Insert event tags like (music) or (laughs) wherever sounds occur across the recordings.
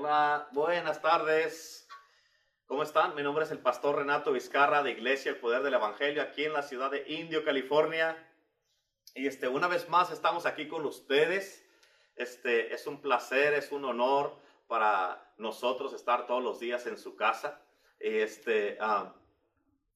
Hola, buenas tardes. ¿Cómo están? Mi nombre es el pastor Renato Vizcarra de Iglesia El Poder del Evangelio aquí en la ciudad de Indio, California. Y este, una vez más estamos aquí con ustedes. Este, es un placer, es un honor para nosotros estar todos los días en su casa. Este, ah,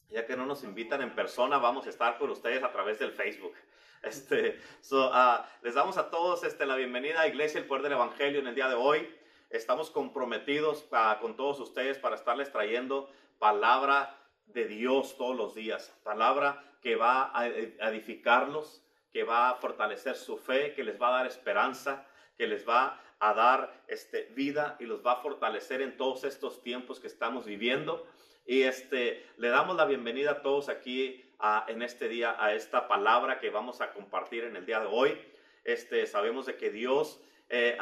ya que no nos invitan en persona, vamos a estar con ustedes a través del Facebook. Este, ah, les damos a todos este, la bienvenida a Iglesia El Poder del Evangelio en el día de hoy. Estamos comprometidos ah, con todos ustedes para estarles trayendo palabra de Dios todos los días, palabra que va a edificarlos, que va a fortalecer su fe, que les va a dar esperanza, que les va a dar este, vida y los va a fortalecer en todos estos tiempos que estamos viviendo. Y este, le damos la bienvenida a todos aquí en este día a esta palabra que vamos a compartir en el día de hoy. Este, sabemos de que Dios, eh,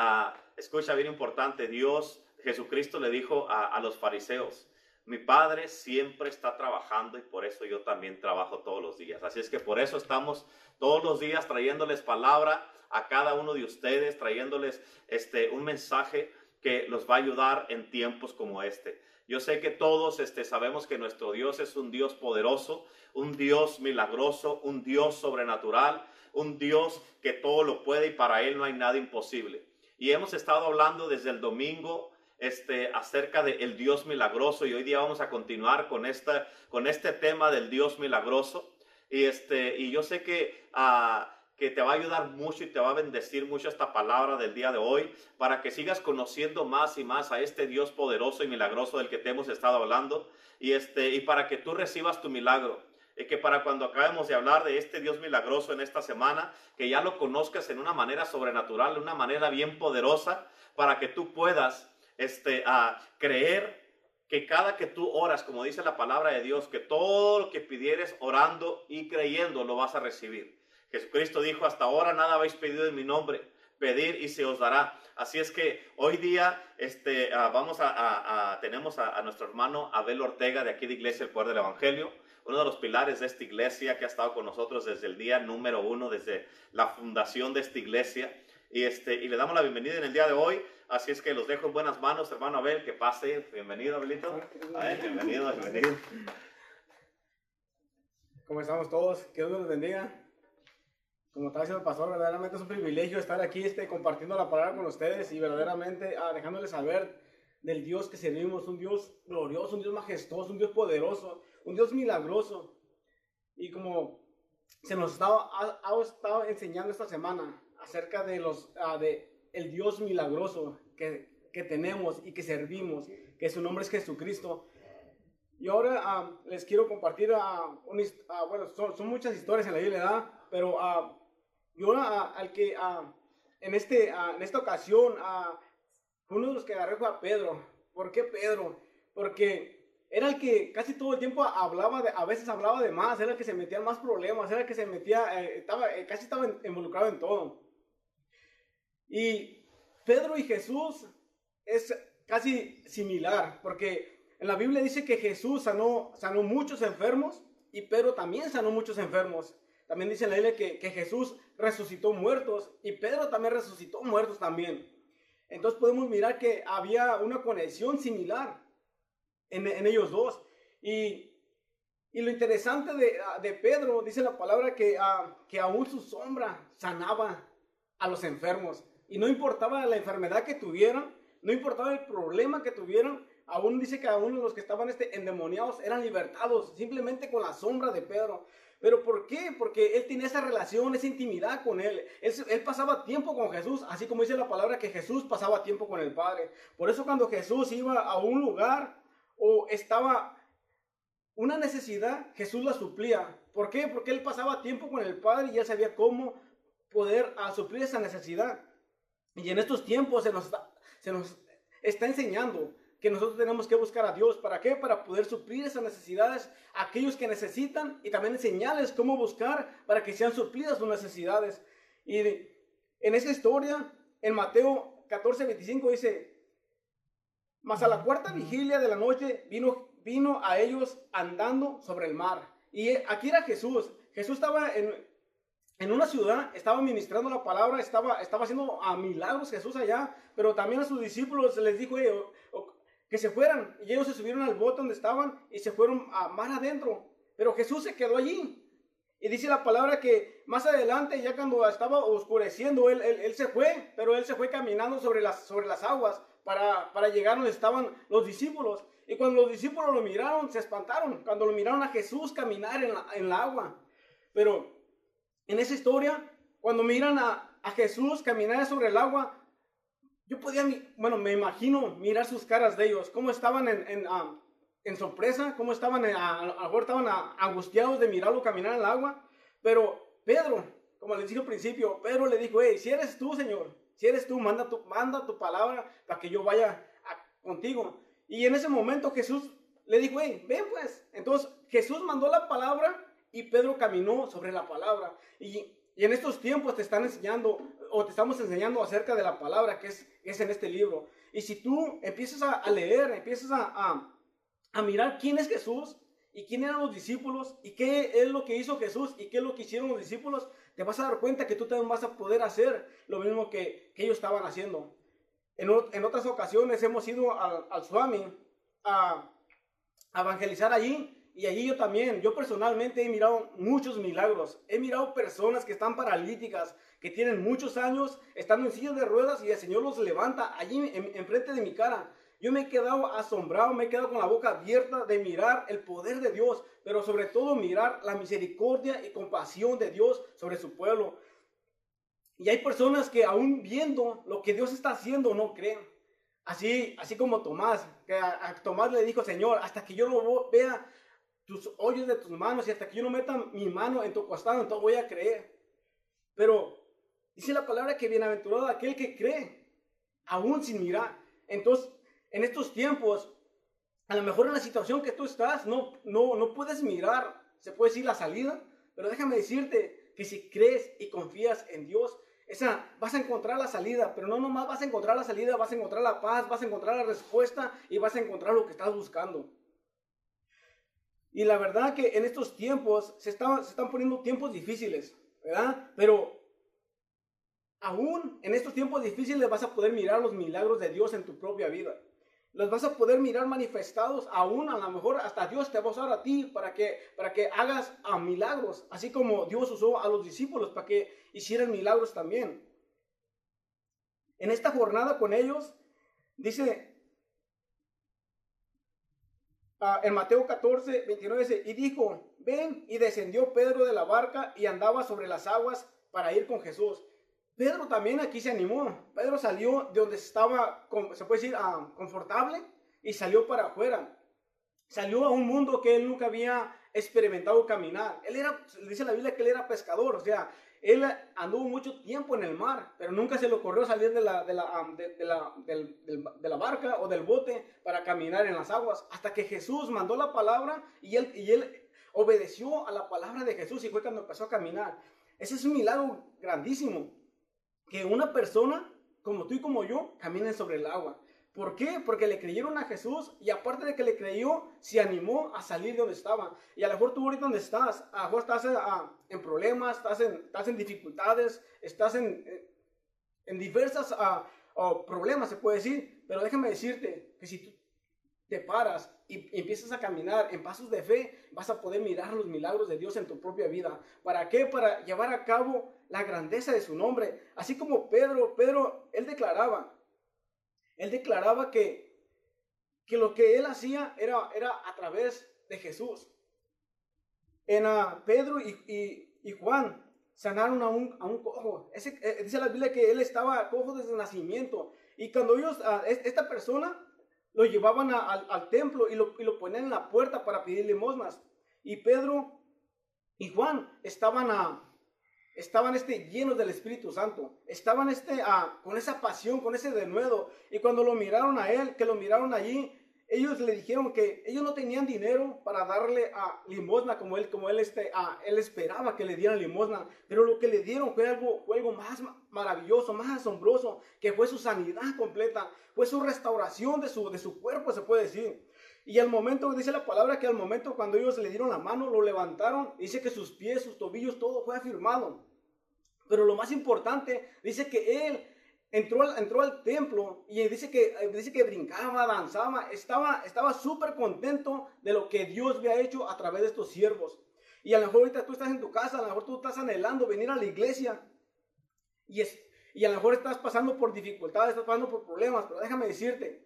escucha bien importante, Dios, Jesucristo le dijo a, los fariseos, mi Padre siempre está trabajando y por eso yo también trabajo todos los días. Así es que por eso estamos todos los días trayéndoles palabra a cada uno de ustedes, trayéndoles este, un mensaje que los va a ayudar en tiempos como este. Yo sé que todos este, sabemos que nuestro Dios es un Dios poderoso, un Dios milagroso, un Dios sobrenatural, un Dios que todo lo puede y para Él no hay nada imposible. Y hemos estado hablando desde el domingo este, acerca del Dios milagroso y hoy día vamos a continuar con, esta, con este tema del Dios milagroso. Y, este, y yo sé que... Uh, que te va a ayudar mucho y te va a bendecir mucho esta palabra del día de hoy para que sigas conociendo más y más a este Dios poderoso y milagroso del que te hemos estado hablando y, este, y para que tú recibas tu milagro. Que para cuando acabemos de hablar de este Dios milagroso en esta semana, que ya lo conozcas en una manera sobrenatural, de una manera bien poderosa, para que tú puedas este, a creer que cada que tú oras, como dice la palabra de Dios, que todo lo que pidieres orando y creyendo lo vas a recibir. Jesucristo dijo, hasta ahora nada habéis pedido en mi nombre, pedir y se os dará. Así es que hoy día este, vamos a, tenemos a, nuestro hermano Abel Ortega de aquí de Iglesia El Poder del Evangelio, uno de los pilares de esta iglesia que ha estado con nosotros desde el día número uno, desde la fundación de esta iglesia. Y, este, y le damos la bienvenida en el día de hoy. Así es que los dejo en buenas manos, hermano Abel, que pase. Bienvenido, Abelito. bienvenido, bienvenido. ¿Cómo estamos todos? Que Dios los bendiga como está diciendo el pastor, verdaderamente es un privilegio estar aquí este, compartiendo la palabra con ustedes y verdaderamente ah, dejándoles saber del Dios que servimos, un Dios glorioso, un Dios majestuoso, un Dios poderoso, un Dios milagroso. Y como se nos estaba, ha, estado enseñando esta semana acerca de los, ah, de el Dios milagroso que, que, tenemos y que servimos, que su nombre es Jesucristo. Y ahora ah, les quiero compartir, bueno, son, son, muchas historias en la Biblia, pero yo al que en, este, en esta ocasión, uno de los que agarré fue a Pedro. ¿Por qué Pedro? Porque era el que casi todo el tiempo hablaba, de, a veces hablaba de más, era el que se metía en más problemas, era el que se metía, eh, estaba, eh, casi estaba involucrado en todo. Y Pedro y Jesús es casi similar, porque en la Biblia dice que Jesús sanó, sanó muchos enfermos y Pedro también sanó muchos enfermos. También dice en la Biblia que, que Jesús resucitó muertos y Pedro también resucitó muertos también. Entonces podemos mirar que había una conexión similar en, en ellos dos. Y, y, lo interesante de, de, Pedro, dice la palabra que, uh, que aún su sombra sanaba a los enfermos. Y no importaba la enfermedad que tuvieran, no importaba el problema que tuvieran, aún dice que aún los que estaban este, endemoniados eran libertados simplemente con la sombra de Pedro. ¿Pero por qué? Porque él tenía esa relación, esa intimidad con él. él. pasaba tiempo con Jesús, así como dice la palabra que Jesús pasaba tiempo con el Padre. Por eso cuando Jesús iba a un lugar o estaba una necesidad, Jesús la suplía. ¿Por qué? Porque él pasaba tiempo con el Padre y él sabía cómo poder a, suplir esa necesidad. Y en estos tiempos se nos, se nos está enseñando que nosotros tenemos que buscar a Dios. ¿Para qué? Para poder suplir esas necesidades a aquellos que necesitan y también enseñarles cómo buscar para que sean suplidas sus necesidades. Y en esa historia, en Mateo 14, 25 dice, mas a la cuarta vigilia de la noche vino, vino a ellos andando sobre el mar. Y aquí era Jesús. Jesús estaba en, en una ciudad, estaba ministrando la palabra, estaba, estaba haciendo a milagros Jesús allá, pero también a sus discípulos les dijo que se fueran. Y ellos se subieron al bote donde estaban y se fueron a mar adentro. Pero Jesús se quedó allí. Y dice la palabra que más adelante, ya cuando estaba oscureciendo, él, él, se fue, pero él se fue caminando sobre las, sobre las aguas para, llegar donde estaban los discípulos. Y cuando los discípulos lo miraron, se espantaron. Cuando lo miraron a Jesús caminar en la, en la agua. Pero en esa historia, cuando miran a, a Jesús caminar sobre el agua, yo podía, bueno, me imagino mirar sus caras de ellos, cómo estaban en, en, ah, sorpresa, cómo estaban, eh, a, lo mejor estaban angustiados de mirarlo caminar en el agua. Pero Pedro, como les dije al principio, Pedro le dijo, hey, si eres tú, Señor, si eres tú, manda tu, manda tu palabra para que yo vaya contigo. Y en ese momento Jesús le dijo, hey, ven pues. Entonces Jesús mandó la palabra y Pedro caminó sobre la palabra. Y, en estos tiempos te están enseñando, o te estamos enseñando acerca de la palabra que es, es en este libro. Y si tú empiezas a, leer, empiezas a, a, mirar quién es Jesús y quién eran los discípulos y qué es lo que hizo Jesús y qué es lo que hicieron los discípulos, te vas a dar cuenta que tú también vas a poder hacer lo mismo que, que ellos estaban haciendo. En, en, otras ocasiones hemos ido al, al Swami a, evangelizar allí y allí yo también, yo personalmente he mirado muchos milagros. He mirado personas que están paralíticas, que tienen muchos años, estando en sillas de ruedas y el Señor los levanta allí enfrente de mi cara. Yo me he quedado asombrado, me he quedado con la boca abierta de mirar el poder de Dios, pero sobre todo mirar la misericordia y compasión de Dios sobre su pueblo. Y hay personas que aún viendo lo que Dios está haciendo no creen. Así, así como Tomás, que a, a Tomás le dijo, Señor, hasta que yo lo vea tus hoyos de tus manos y hasta que yo no meta mi mano en tu costado, entonces voy a creer. Pero dice la palabra que bienaventurado aquel que cree, aún sin mirar. Entonces, en estos tiempos, a lo mejor en la situación que tú estás, no, no, no puedes mirar, se puede decir la salida, pero déjame decirte que si crees y confías en Dios, esa, vas a encontrar la salida, pero no nomás vas a encontrar la salida, vas a encontrar la paz, vas a encontrar la respuesta y vas a encontrar lo que estás buscando. Y la verdad que en estos tiempos se, se están poniendo tiempos difíciles, ¿verdad? Pero aún en estos tiempos difíciles vas a poder mirar los milagros de Dios en tu propia vida. Los vas a poder mirar manifestados, aún a lo mejor hasta Dios te va a usar a ti para que, para que hagas a milagros, así como Dios usó a los discípulos para que hicieran milagros también. En esta jornada con ellos, dice Ah, en Mateo 14, 29 dice, y dijo, ven, y descendió Pedro de la barca y andaba sobre las aguas para ir con Jesús. Pedro también aquí se animó. Pedro salió de donde estaba, se puede decir, ah, confortable y salió para afuera. Salió a un mundo que él nunca había experimentado caminar. Él era, dice la Biblia que él era pescador, o sea, él anduvo mucho tiempo en el mar, pero nunca se le ocurrió salir de la, de la, de, la, de, la, barca o del bote para caminar en las aguas. Hasta que Jesús mandó la palabra y él, y él obedeció a la palabra de Jesús y fue cuando empezó a caminar. Ese es un milagro grandísimo. Que una persona como tú y como yo caminen sobre el agua. ¿Por qué? Porque le creyeron a Jesús y aparte de que le creyó, se animó a salir de donde estaba. Y a lo mejor tú ahorita donde estás, a lo mejor estás en, ah, problemas, estás en, estás en dificultades, estás en, en diversas uh, problemas, se puede decir. Pero déjame decirte que si tú te paras y empiezas a caminar en pasos de fe, vas a poder mirar los milagros de Dios en tu propia vida. ¿Para qué? Para llevar a cabo la grandeza de su nombre. Así como Pedro, Pedro, él declaraba, él declaraba que, que lo que él hacía era, era a través de Jesús. En uh, Pedro y, y, Juan sanaron a un, a un cojo. Ese, eh, dice la Biblia que él estaba cojo desde el nacimiento. Y cuando ellos, uh, esta persona, lo llevaban al, al, templo y lo, y lo ponían en la puerta para pedir limosnas. Y Pedro y Juan estaban a, estaban este, llenos del Espíritu Santo, estaban este, ah, con esa pasión, con ese denuedo. Y cuando lo miraron a él, que lo miraron allí, ellos le dijeron que ellos no tenían dinero para darle a limosna como él, como él, este, a, él esperaba que le dieran limosna, pero lo que le dieron fue algo, fue algo más maravilloso, más asombroso, que fue su sanidad completa, fue su restauración de su, de su cuerpo, se puede decir. Y al momento, dice la palabra que al momento cuando ellos le dieron la mano, lo levantaron, dice que sus pies, sus tobillos, todo fue afirmado. Pero lo más importante, dice que él entró al, entró al templo y dice que, dice que brincaba, danzaba, estaba estaba súper contento de lo que Dios había hecho a través de estos siervos. Y a lo mejor ahorita tú estás en tu casa, a lo mejor tú estás anhelando venir a la iglesia y, es, y a lo mejor estás pasando por dificultades, estás pasando por problemas, pero déjame decirte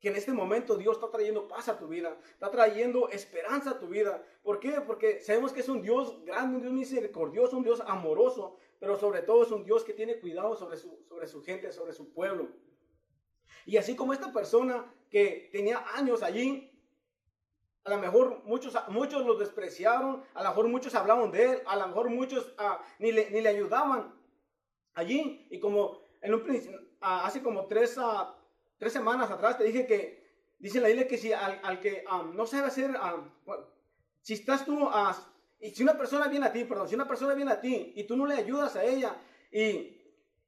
que en este momento Dios está trayendo paz a tu vida, está trayendo esperanza a tu vida. ¿Por qué? Porque sabemos que es un Dios grande, un Dios misericordioso, un Dios amoroso, pero sobre todo es un Dios que tiene cuidado sobre su, sobre su gente, sobre su pueblo. Y así como esta persona que tenía años allí, a lo mejor muchos, muchos lo despreciaron, a lo mejor muchos hablaban de él, a lo mejor muchos ah, ni, le, ni, le, ayudaban allí. Y como en un ah, hace como tres, uh, tres semanas atrás te dije que, dice la Biblia que si al, al que no sabe hacer, si estás tú y si una persona viene a ti, perdón, si una persona viene a ti y tú no le ayudas a ella y,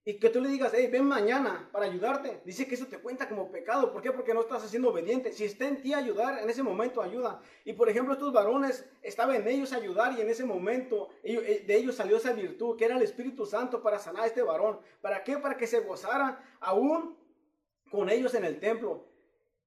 y que tú le digas, hey, ven mañana para ayudarte, dice que eso te cuenta como pecado. ¿Por qué? Porque no estás haciendo obediente. Si está en ti ayudar, en ese momento ayuda. Y por ejemplo, estos varones, estaba en ellos ayudar y en ese momento eh, de ellos salió esa virtud, que era el Espíritu Santo para sanar a este varón. ¿Para qué? Para que se gozara aún con ellos en el templo.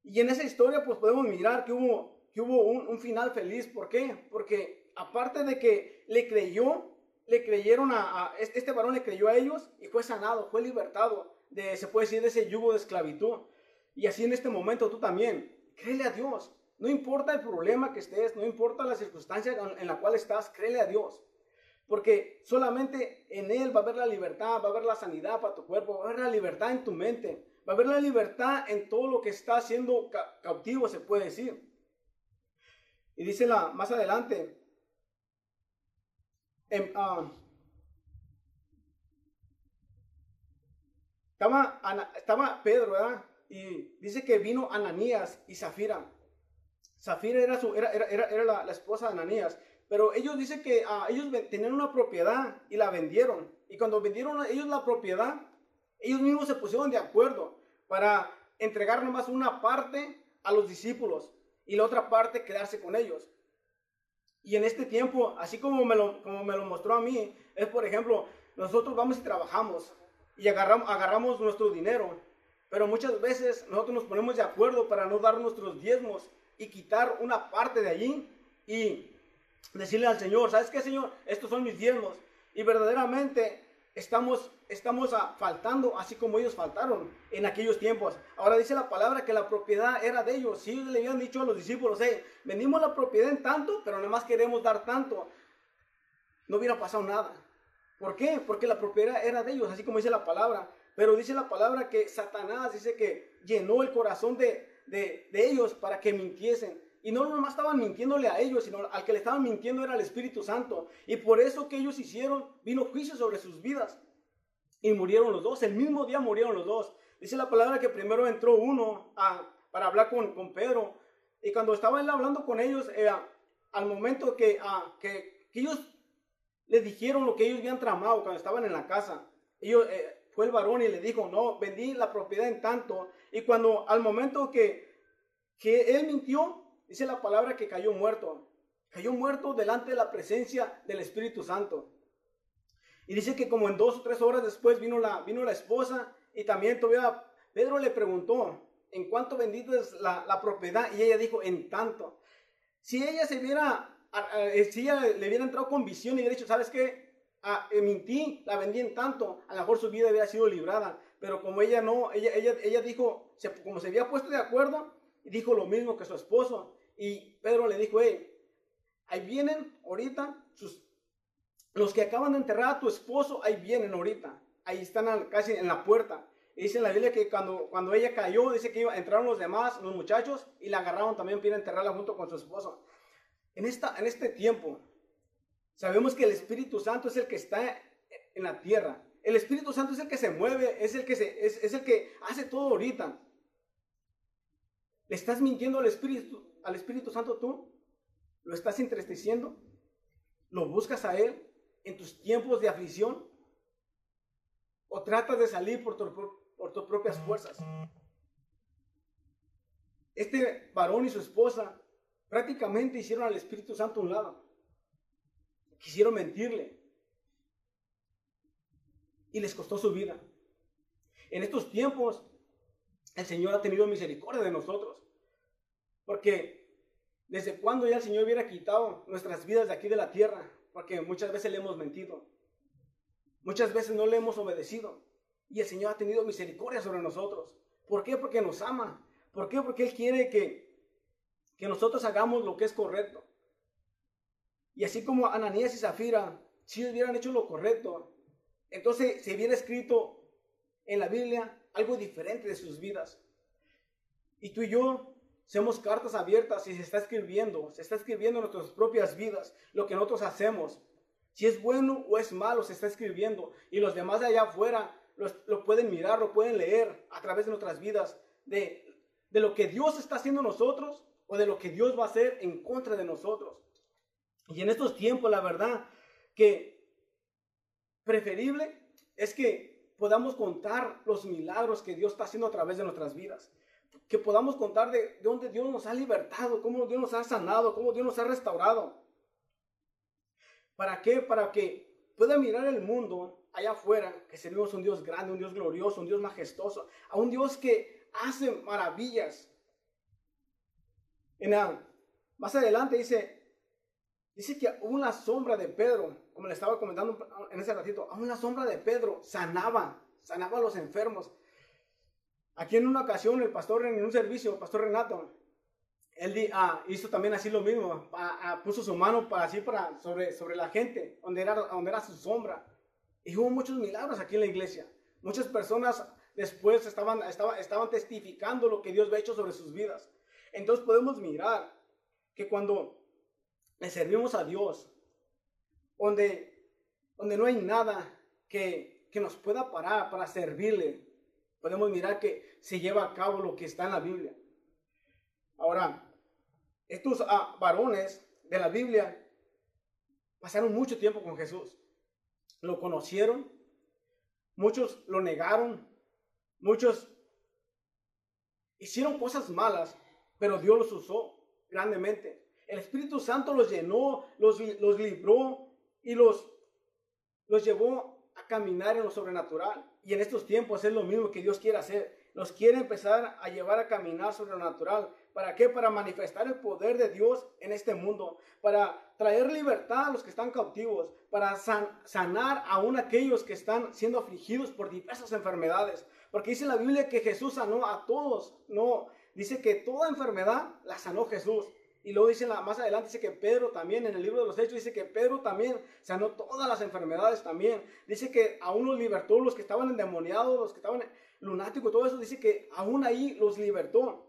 Y en esa historia pues podemos mirar que hubo, que hubo un, un final feliz. ¿Por qué? Porque aparte de que le creyó, le creyeron a, este, este, varón le creyó a ellos y fue sanado, fue libertado de, se puede decir, de ese yugo de esclavitud. Y así en este momento tú también, créele a Dios. No importa el problema que estés, no importa la circunstancia en la cual estás, créele a Dios. Porque solamente en Él va a haber la libertad, va a haber la sanidad para tu cuerpo, va a haber la libertad en tu mente, va a haber la libertad en todo lo que está siendo cautivo, se puede decir. Y dice la, más adelante, Ah, estaba, Pedro, ¿verdad? Y dice que vino Ananías y Zafira. Zafira era, su, era, era, era la, esposa de Ananías. Pero ellos dicen que uh, ellos tenían una propiedad y la vendieron. Y cuando vendieron ellos la propiedad, ellos mismos se pusieron de acuerdo para entregar nomás una parte a los discípulos y la otra parte quedarse con ellos. Y en este tiempo, así como me lo, como me lo mostró a mí, es por ejemplo, nosotros vamos y trabajamos y agarramos, agarramos nuestro dinero, pero muchas veces nosotros nos ponemos de acuerdo para no dar nuestros diezmos y quitar una parte de allí y decirle al Señor, ¿sabes qué, Señor? Estos son mis diezmos. Y verdaderamente estamos, estamos faltando así como ellos faltaron en aquellos tiempos. Ahora dice la palabra que la propiedad era de ellos. Si ellos le habían dicho a los discípulos, hey, vendimos la propiedad en tanto, pero nada más queremos dar tanto, no hubiera pasado nada. ¿Por qué? Porque la propiedad era de ellos, así como dice la palabra. Pero dice la palabra que Satanás dice que llenó el corazón de, de, de ellos para que mintiesen. Y no nomás estaban mintiéndole a ellos, sino al que le estaban mintiendo era el Espíritu Santo. Y por eso que ellos hicieron, vino juicio sobre sus vidas. Y murieron los dos, el mismo día murieron los dos. Dice la palabra que primero entró uno a, para hablar con, con, Pedro. Y cuando estaba él hablando con ellos, eh, al momento que, que, que, ellos le dijeron lo que ellos habían tramado cuando estaban en la casa, ellos, eh, fue el varón y le dijo, no, vendí la propiedad en tanto. Y cuando al momento que, que él mintió, Dice la palabra que cayó muerto. Cayó muerto delante de la presencia del Espíritu Santo. Y dice que como en dos o tres horas después vino la, vino la esposa y también todavía Pedro le preguntó, ¿en cuánto bendito es la, la propiedad? Y ella dijo, en tanto. Si ella se viera, si ella le hubiera entrado con visión y hubiera dicho, ¿sabes qué? Ah, mentí, la vendí en tanto, a lo mejor su vida hubiera sido librada. Pero como ella no, ella, ella, ella dijo, como se había puesto de acuerdo, dijo lo mismo que su esposo. Y Pedro le dijo, hey, ahí vienen ahorita los que acaban de enterrar a tu esposo, ahí vienen ahorita. Ahí están casi en la puerta. Y dice la Biblia que cuando, cuando ella cayó, dice que entraron los demás, los muchachos, y la agarraron también para enterrarla junto con su esposo. En, esta, en este tiempo, sabemos que el Espíritu Santo es el que está en la tierra. El Espíritu Santo es el que se mueve, es el que, se, es, es el que hace todo ahorita. ¿Le estás mintiendo al Espíritu, al Espíritu Santo tú? ¿Lo estás entristeciendo? ¿Lo buscas a Él en tus tiempos de aflicción? ¿O tratas de salir por, por tus propias fuerzas? Este varón y su esposa prácticamente hicieron al Espíritu Santo un lado. Quisieron mentirle. y les costó su vida. En estos tiempos, el Señor ha tenido misericordia de nosotros. Porque desde cuando ya el Señor hubiera quitado nuestras vidas de aquí de la tierra, porque muchas veces le hemos mentido, muchas veces no le hemos obedecido, y el Señor ha tenido misericordia sobre nosotros. ¿Por qué? Porque nos ama. ¿Por qué? Porque Él quiere que, que nosotros hagamos lo que es correcto. Y así como Ananías y Zafira, si hubieran hecho lo correcto, entonces se hubiera escrito en la Biblia algo diferente de sus vidas. Y tú y yo somos cartas abiertas y se está escribiendo, se está escribiendo en nuestras propias vidas lo que nosotros hacemos. Si es bueno o es malo, se está escribiendo. Y los demás de allá afuera lo, pueden mirar, lo pueden leer a través de nuestras vidas, de, de lo que Dios está haciendo nosotros o de lo que Dios va a hacer en contra de nosotros. Y en estos tiempos, la verdad que preferible es que podamos contar los milagros que Dios está haciendo a través de nuestras vidas. Que podamos contar de, de dónde Dios nos ha libertado, cómo Dios nos ha sanado, cómo Dios nos ha restaurado. ¿Para qué? Para que pueda mirar el mundo allá afuera, que servimos un Dios grande, un Dios glorioso, un Dios majestuoso, a un Dios que hace maravillas. En más adelante dice, dice que una sombra de Pedro, como le estaba comentando en ese ratito, a una sombra de Pedro sanaba, sanaba a los enfermos. Aquí en una ocasión el pastor en un servicio, el pastor Renato, él ah, hizo también así lo mismo, puso su mano para así para sobre, sobre la gente, donde era, donde era su sombra. Y hubo muchos milagros aquí en la iglesia. Muchas personas después estaban, estaban, estaban testificando lo que Dios había hecho sobre sus vidas. Entonces podemos mirar que cuando le servimos a Dios, donde, donde no hay nada que, que nos pueda parar para servirle, podemos mirar que se lleva a cabo lo que está en la Biblia. Ahora, estos ah, varones de la Biblia pasaron mucho tiempo con Jesús lo conocieron, muchos lo negaron, muchos hicieron cosas malas, pero Dios los usó grandemente. El Espíritu Santo los llenó, los, los libró y los, los llevó caminar en lo sobrenatural. Y en estos tiempos es lo mismo que Dios quiere hacer. Los quiere empezar a llevar a caminar sobrenatural. ¿Para qué? Para manifestar el poder de Dios en este mundo, para traer libertad a los que están cautivos, para sanar aún aquellos que están siendo afligidos por diversas enfermedades. Porque dice la Biblia que Jesús sanó a todos, no, dice que toda enfermedad la sanó Jesús. Y luego dice más adelante, dice que Pedro también, en el libro de los Hechos, dice que Pedro también sanó todas las enfermedades también. Dice que aún los libertó, los que estaban endemoniados, los que estaban lunáticos, todo eso, dice que aún ahí los libertó.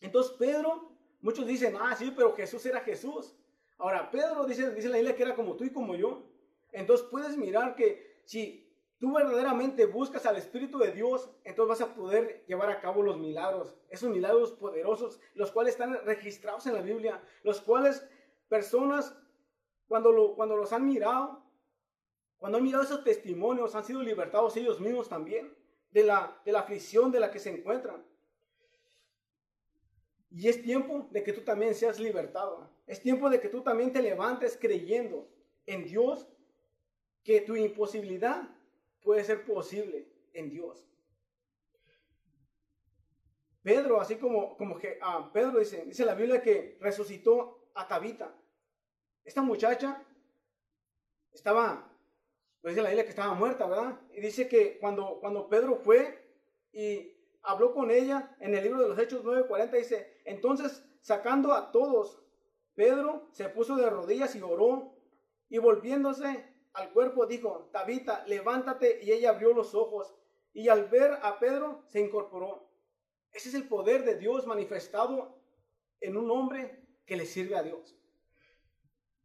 Entonces Pedro, muchos dicen, ah, sí, pero Jesús era Jesús. Ahora, Pedro dice, dice la Biblia que era como tú y como yo. Entonces puedes mirar que si tú verdaderamente buscas al Espíritu de Dios, entonces vas a poder llevar a cabo los milagros, esos milagros poderosos, los cuales están registrados en la Biblia, los cuales personas, cuando, cuando los han mirado, cuando han mirado esos testimonios, han sido libertados ellos mismos también de la, de la aflicción de la que se encuentran. Y es tiempo de que tú también seas libertado. Es tiempo de que tú también te levantes creyendo en Dios, que tu imposibilidad puede ser posible en Dios. Pedro, así como, como que ah, Pedro dice, dice la Biblia que resucitó a Tabita. Esta muchacha estaba, pues dice la Biblia que estaba muerta, ¿verdad? Y dice que cuando, cuando Pedro fue y habló con ella en el libro de los Hechos 9:40, dice, entonces sacando a todos, Pedro se puso de rodillas y oró, y volviéndose al cuerpo dijo, Tabita, levántate, y ella abrió los ojos, y al ver a Pedro se incorporó. Ese es el poder de Dios manifestado en un hombre que le sirve a Dios.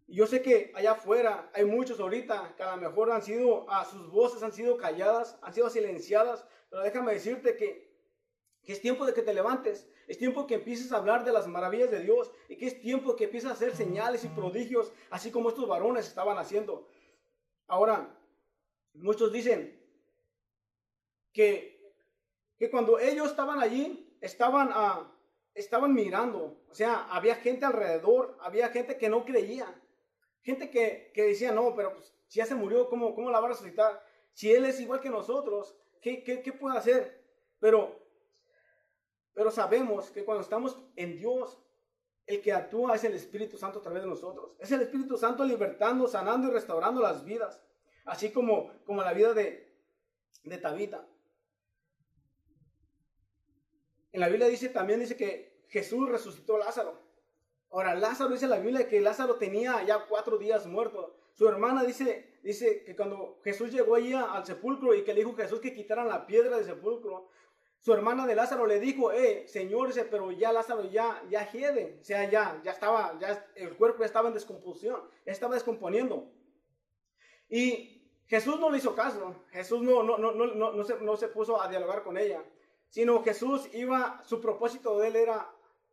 Yo sé que allá afuera hay muchos ahorita que a lo mejor han sido, a sus voces han sido calladas, han sido silenciadas, pero déjame decirte que que es tiempo de que te levantes, es tiempo que empieces a hablar de las maravillas de Dios y que es tiempo que empieces a hacer señales y prodigios, así como estos varones estaban haciendo. Ahora, muchos dicen que, que cuando ellos estaban allí, estaban, uh, estaban mirando, o sea, había gente alrededor, había gente que no creía, gente que, que decía, no, pero pues, si ya se murió, ¿cómo, cómo la va a resucitar? Si Él es igual que nosotros, ¿qué, qué, qué puede hacer? Pero, pero sabemos que cuando estamos en Dios, el que actúa es el Espíritu Santo a través de nosotros. Es el Espíritu Santo libertando, sanando y restaurando las vidas. Así como, como la vida de, de Tabita. En la Biblia dice también dice que Jesús resucitó a Lázaro. Ahora, Lázaro dice en la Biblia que Lázaro tenía ya cuatro días muerto. Su hermana dice, dice que cuando Jesús llegó allí al sepulcro y que le dijo Jesús que quitaran la piedra del sepulcro, su hermana de Lázaro le dijo, eh, Señor, pero ya Lázaro ya, ya hiede, o sea, ya, ya estaba, ya el cuerpo estaba en descomposición, estaba descomponiendo. Y Jesús no le hizo caso, Jesús no, no, no, no, no, se, no se puso a dialogar con ella, sino Jesús iba, su propósito de él era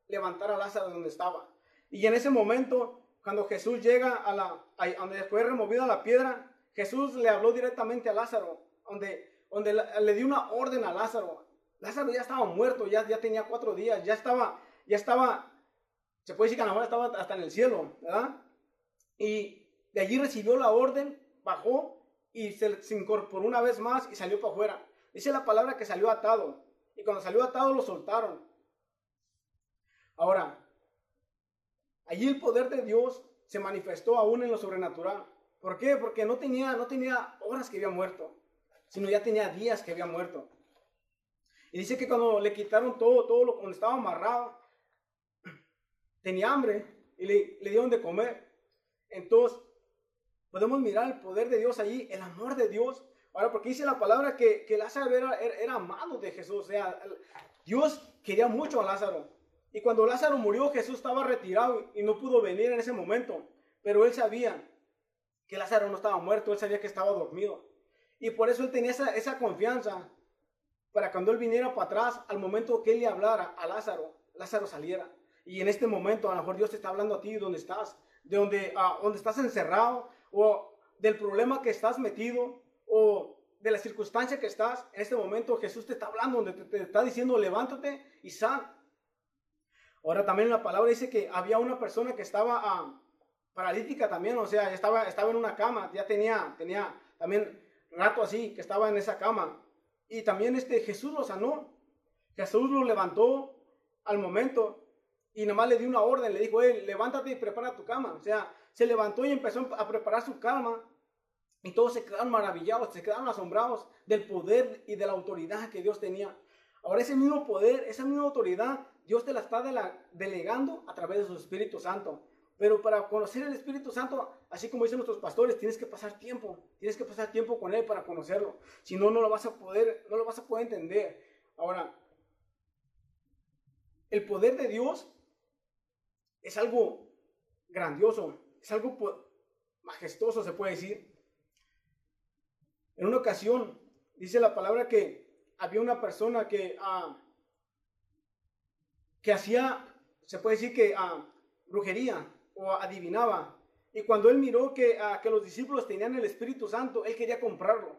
levantar a Lázaro donde estaba. Y en ese momento, cuando Jesús llega a la, a donde fue removida la piedra, Jesús le habló directamente a Lázaro, donde, donde le dio una orden a Lázaro, Lázaro ya estaba muerto, ya, ya tenía cuatro días, ya estaba, ya estaba, se puede decir que a lo mejor estaba hasta en el cielo, ¿verdad? Y de allí recibió la orden, bajó y se, se incorporó una vez más y salió para afuera. Dice la palabra que salió atado. Y cuando salió atado lo soltaron. Ahora, allí el poder de Dios se manifestó aún en lo sobrenatural. ¿Por qué? Porque no tenía, no tenía horas que había muerto, sino ya tenía días que había muerto. Y dice que cuando le quitaron todo, todo lo cuando estaba amarrado, (clears throat) tenía hambre y le, le dieron de comer. Entonces, podemos mirar el poder de Dios allí, el amor de Dios. Ahora, porque dice la palabra que, que Lázaro era, era, amado de Jesús. O sea, Dios quería mucho a Lázaro. Y cuando Lázaro murió, Jesús estaba retirado y no pudo venir en ese momento. Pero él sabía que Lázaro no estaba muerto, él sabía que estaba dormido. Y por eso él tenía esa, esa confianza para cuando él viniera para atrás, al momento que él le hablara a Lázaro, Lázaro saliera. Y en este momento, a lo mejor Dios te está hablando a ti donde estás, de donde, uh, donde estás encerrado, o del problema que estás metido, o de la circunstancia que estás. En este momento Jesús te está hablando, donde te, está diciendo, levántate y sal. Ahora también la palabra dice que había una persona que estaba uh, paralítica también, o sea, estaba, estaba en una cama, ya tenía, tenía también rato así, que estaba en esa cama. Y también este Jesús lo sanó. Jesús lo levantó al momento y nomás le dio una orden, le dijo, él, levántate y prepara tu cama. O sea, se levantó y empezó a preparar su cama. Y todos se quedaron maravillados, se quedaron asombrados del poder y de la autoridad que Dios tenía. Ahora ese mismo poder, esa misma autoridad, Dios te la está delegando a través de su Espíritu Santo. Pero para conocer el Espíritu Santo, así como dicen nuestros pastores, tienes que pasar tiempo, tienes que pasar tiempo con Él para conocerlo. Si no, no lo vas a poder, no lo vas a poder entender. Ahora, el poder de Dios es algo grandioso, es algo majestuoso, se puede decir. En una ocasión, dice la palabra que había una persona que, ah, hacía, se puede decir que ah, brujería, o adivinaba. Y cuando él miró que, ah, que los discípulos tenían el Espíritu Santo, él quería comprarlo.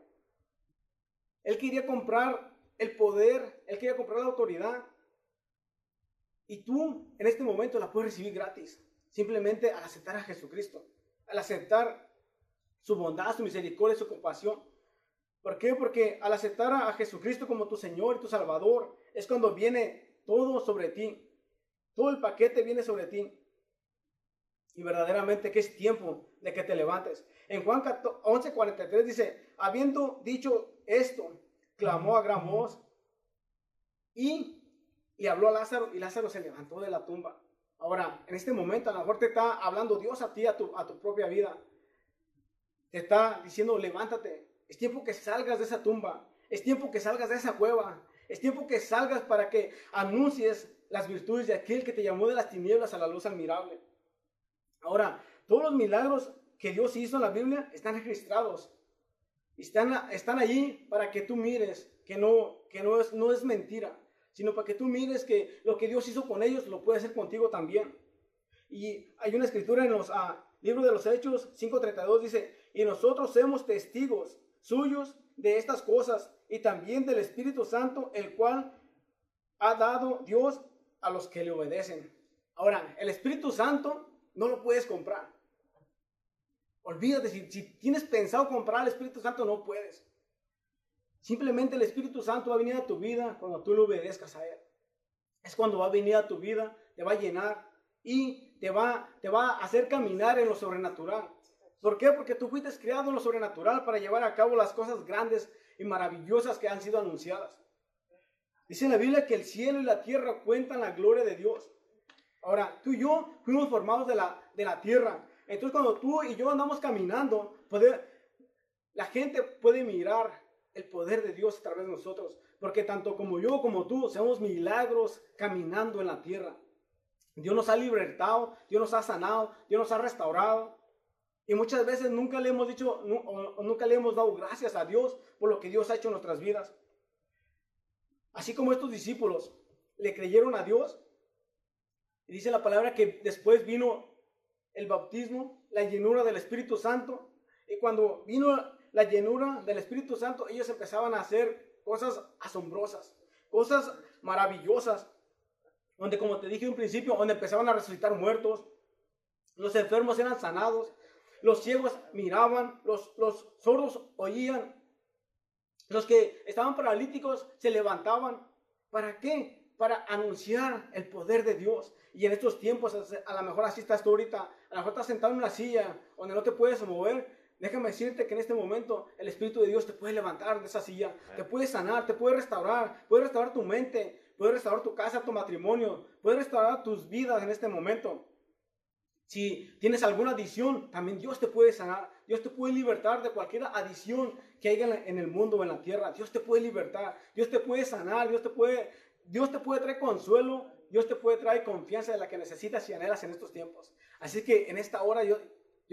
Él quería comprar el poder, él quería comprar la autoridad. Y tú en este momento la puedes recibir gratis, simplemente al aceptar a Jesucristo, al aceptar su bondad, su misericordia, su compasión. ¿Por qué? Porque al aceptar a Jesucristo como tu Señor y tu Salvador, es cuando viene todo sobre ti. Todo el paquete viene sobre ti y verdaderamente que es tiempo de que te levantes. En Juan 11:43 dice, habiendo dicho esto, clamó a gran voz y le habló a Lázaro y Lázaro se levantó de la tumba. Ahora, en este momento a lo mejor te está hablando Dios a ti, a tu, a tu propia vida. Te está diciendo, levántate. Es tiempo que salgas de esa tumba. Es tiempo que salgas de esa cueva. Es tiempo que salgas para que anuncies las virtudes de aquel que te llamó de las tinieblas a la luz admirable. Ahora, todos los milagros que Dios hizo en la Biblia están registrados. Están, están allí para que tú mires que no, que no es, no es mentira, sino para que tú mires que lo que Dios hizo con ellos lo puede hacer contigo también. Y hay una escritura en los ah, libros de los Hechos 5.32 dice, y nosotros somos testigos suyos de estas cosas y también del Espíritu Santo, el cual ha dado Dios a los que le obedecen. Ahora, el Espíritu Santo no lo puedes comprar. Olvídate, si, tienes pensado comprar el Espíritu Santo, no puedes. Simplemente el Espíritu Santo va a venir a tu vida cuando tú lo obedezcas a Él. Es cuando va a venir a tu vida, te va a llenar y te va, te va a hacer caminar en lo sobrenatural. ¿Por qué? Porque tú fuiste creado en lo sobrenatural para llevar a cabo las cosas grandes y maravillosas que han sido anunciadas. Dice la Biblia que el cielo y la tierra cuentan la gloria de Dios. Ahora, tú y yo fuimos formados de la, de la tierra. Entonces, cuando tú y yo andamos caminando, la gente puede mirar el poder de Dios a través de nosotros. Porque tanto como yo como tú, seamos milagros caminando en la tierra. Dios nos ha libertado, Dios nos ha sanado, Dios nos ha restaurado. Y muchas veces nunca le hemos dicho, o nunca le hemos dado gracias a Dios por lo que Dios ha hecho en nuestras vidas. Así como estos discípulos le creyeron a Dios, y dice la palabra que después vino el bautismo, la llenura del Espíritu Santo, y cuando vino la llenura del Espíritu Santo, ellos empezaban a hacer cosas asombrosas, cosas maravillosas, donde como te dije en un principio, donde empezaban a resucitar muertos, los enfermos eran sanados, los ciegos miraban, los, los sordos oían, los que estaban paralíticos se levantaban. ¿Para qué? Para anunciar el poder de Dios. Y en estos tiempos, a lo mejor así estás tú ahorita, a lo mejor estás sentado en una silla donde no te puedes mover. Déjame decirte que en este momento el Espíritu de Dios te puede levantar de esa silla, te puede sanar, te puede restaurar, puede restaurar tu mente, puede restaurar tu casa, tu matrimonio, puede restaurar tus vidas en este momento. Si tienes alguna adicción, también Dios te puede sanar. Dios te puede libertar de cualquier adicción que haya en el mundo o en la tierra. Dios te puede libertar. Dios te puede sanar. Dios te puede, Dios te puede traer consuelo. Dios te puede traer confianza de la que necesitas y anhelas en estos tiempos. Así que en esta hora yo,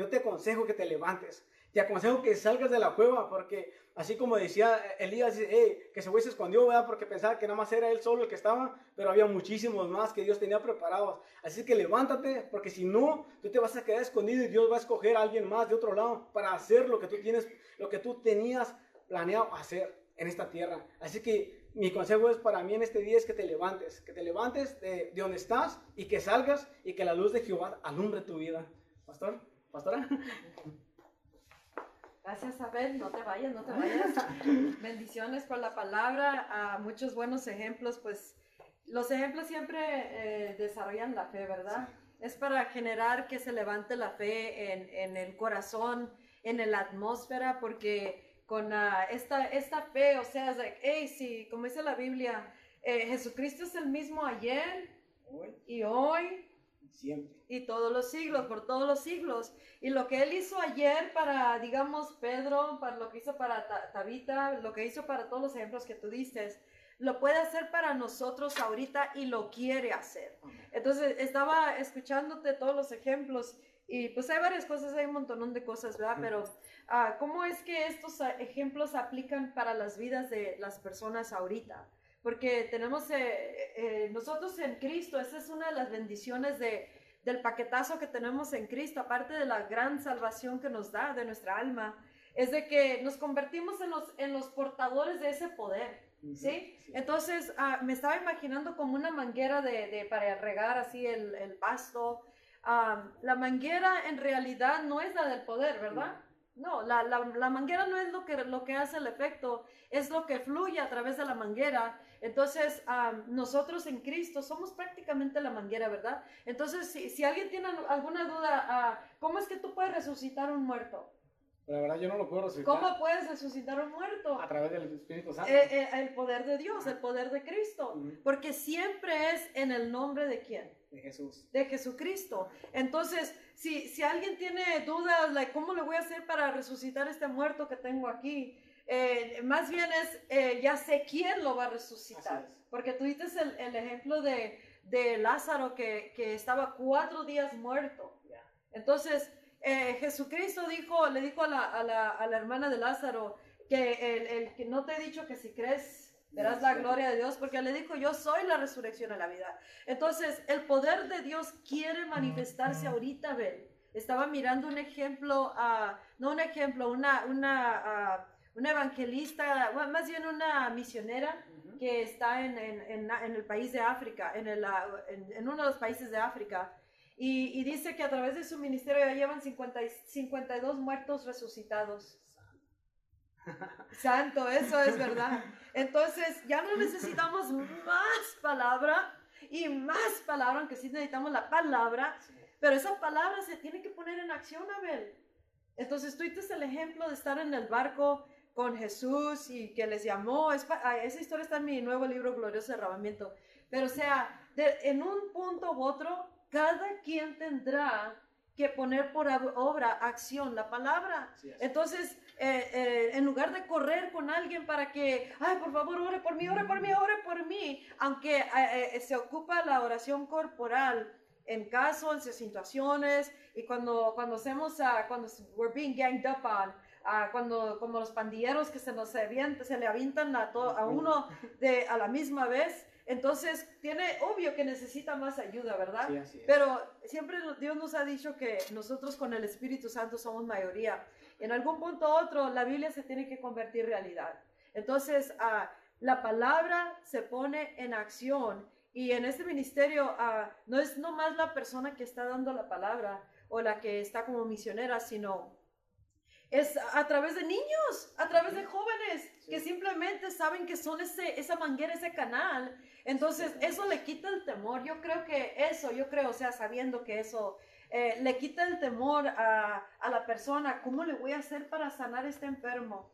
te aconsejo que te levantes. Te aconsejo que salgas de la cueva porque así como decía Elías, que se se escondió, ¿verdad? Porque pensaba que nada más era él solo el que estaba, pero había muchísimos más que Dios tenía preparados. Así que levántate, porque si no, tú te vas a quedar escondido y Dios va a escoger a alguien más de otro lado para hacer lo que tú tienes, lo que tú tenías planeado hacer en esta tierra. Así que mi consejo es para mí en este día es que te levantes, que te levantes de, de donde estás y que salgas y que la luz de Jehová alumbre tu vida. Pastor, pastora. Gracias, Abel. No te vayas, no te vayas. (laughs) Bendiciones por la palabra. muchos buenos ejemplos. Pues los ejemplos siempre eh, desarrollan la fe, ¿verdad? Es para generar que se levante la fe en, en el corazón, en la atmósfera, porque con esta, esta fe, o sea, es like, hey, sí, como dice la Biblia, eh, Jesucristo es el mismo ayer y hoy Siempre. Y todos los siglos, por todos los siglos. Y lo que él hizo ayer para, digamos, Pedro, para lo que hizo para Tabita, lo que hizo para todos los ejemplos que tú diste, lo puede hacer para nosotros ahorita y lo quiere hacer. Entonces, estaba escuchándote todos los ejemplos y pues hay varias cosas, hay un montón de cosas, ¿verdad? Pero, uh, ¿cómo es que estos ejemplos aplican para las vidas de las personas ahorita? porque tenemos eh, eh, nosotros en Cristo, esa es una de las bendiciones de, del paquetazo que tenemos en Cristo, aparte de la gran salvación que nos da de nuestra alma, es de que nos convertimos en los, en los portadores de ese poder. ¿Sí? Entonces ah, me estaba imaginando como una manguera de, de para regar así el, el pasto. Ah, la manguera en realidad no es la del poder, ¿verdad? No, la, la, la, manguera no es lo que, lo que hace el efecto, es lo que fluye a través de la manguera entonces, nosotros en Cristo somos prácticamente la manguera, ¿verdad? Entonces, si, si alguien tiene alguna duda, ah, ¿cómo es que tú puedes resucitar un muerto? La verdad, yo no lo puedo resucitar. ¿Cómo puedes resucitar un muerto? A través del Espíritu Santo. Eh, eh, el poder de Dios, el poder de Cristo. Porque siempre es en el nombre de quién? De Jesús. De Jesucristo. Entonces, si, si alguien tiene dudas, like, ¿cómo le voy a hacer para resucitar este muerto que tengo aquí? Eh, más bien es, eh, ya sé quién lo va a resucitar. Porque tú dices el, el ejemplo de, de Lázaro que, que, estaba cuatro días muerto. Entonces, eh, Jesucristo dijo, le dijo a la, a, la, a la, hermana de Lázaro que el, el, que no te he dicho que si crees verás la gloria de Dios, porque le dijo, yo soy la resurrección de la vida. Entonces, el poder de Dios quiere manifestarse ahorita, ven. Estaba mirando un ejemplo, uh, no un ejemplo, una, una uh, una evangelista, más bien una misionera que está en, en, en, el país de África, en, el, en, uno de los países de África. Y, y, dice que a través de su ministerio ya llevan 50, 52 muertos resucitados. Santo, eso es verdad. Entonces, ya no necesitamos más palabra y más palabra, aunque sí necesitamos la palabra, pero esa palabra se tiene que poner en acción, Abel. Entonces, tú es el ejemplo de estar en el barco con Jesús y que les llamó. Ah, esa historia está en mi nuevo libro, Glorioso Derramamiento. Pero, o sea, en un punto u otro, cada quien tendrá que poner por obra, acción, la palabra. Entonces, eh, eh, en lugar de correr con alguien para que, ay, por favor, ore por mí, ore por mí, ore por mí, aunque eh, se ocupa la oración corporal en casos, en situaciones, y cuando, cuando hacemos, uh, cuando we're being ganged up on, uh, cuando como los pandilleros que se nos se, se le avientan a, a uno de, a la misma vez, entonces, tiene obvio que necesita más ayuda, ¿verdad? Pero siempre Dios nos ha dicho que nosotros con el Espíritu Santo somos mayoría. En algún punto u otro, la Biblia se tiene que convertir en realidad. Entonces, uh, la palabra se pone en acción y en este ministerio uh, no es nomás la persona que está dando la palabra o la que está como misionera, sino es a través de niños, a través de jóvenes que simplemente saben que son ese, esa manguera, ese canal entonces, eso le quita el temor. Yo creo que eso, yo creo, o sea, sabiendo que eso eh, le quita el temor a, a, la persona, ¿cómo le voy a hacer para sanar este enfermo?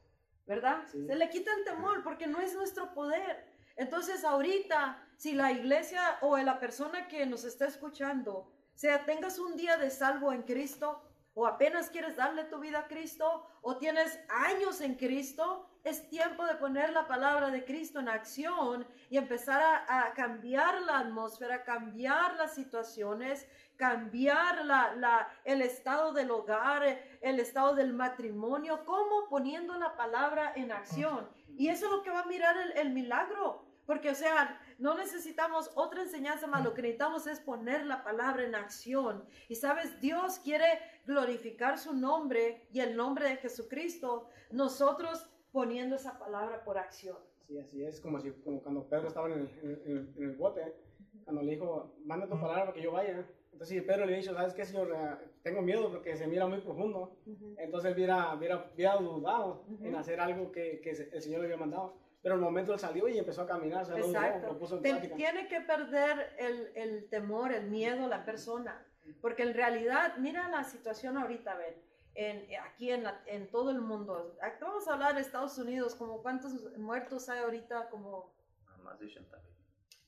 ¿Verdad? Se le quita el temor porque no es nuestro poder. Entonces, ahorita, si la iglesia o la persona que nos está escuchando, sea, tengas un día de salvo en Cristo, o apenas quieres darle tu vida a Cristo, o tienes años en Cristo, es tiempo de poner la palabra de Cristo en acción y empezar a, cambiar la atmósfera, cambiar las situaciones, cambiar la, el estado del hogar, el estado del matrimonio, como poniendo la palabra en acción. Y eso es lo que va a mirar el, el milagro. Porque, o sea, no necesitamos otra enseñanza más, lo que necesitamos es poner la palabra en acción. Y sabes, Dios quiere glorificar su nombre y el nombre de Jesucristo. Nosotros poniendo esa palabra por acción. Sí, así es, como, si, como cuando Pedro estaba en el, en, el, bote, cuando le dijo, manda tu palabra para que yo vaya. Entonces Pedro le dijo, ¿sabes qué, Señor? Tengo miedo porque se mira muy profundo. Entonces él hubiera, hubiera, dudado en hacer algo que, que, el Señor le había mandado. Pero el momento él salió y empezó a caminar. O sea, Exacto. Lo puso en Tiene que perder el, el, temor, el miedo la persona. Porque en realidad, mira la situación ahorita, ven en, aquí en, en todo el mundo. vamos a hablar de Estados Unidos, como cuántos muertos hay ahorita, como... Ah, más de 80 mil.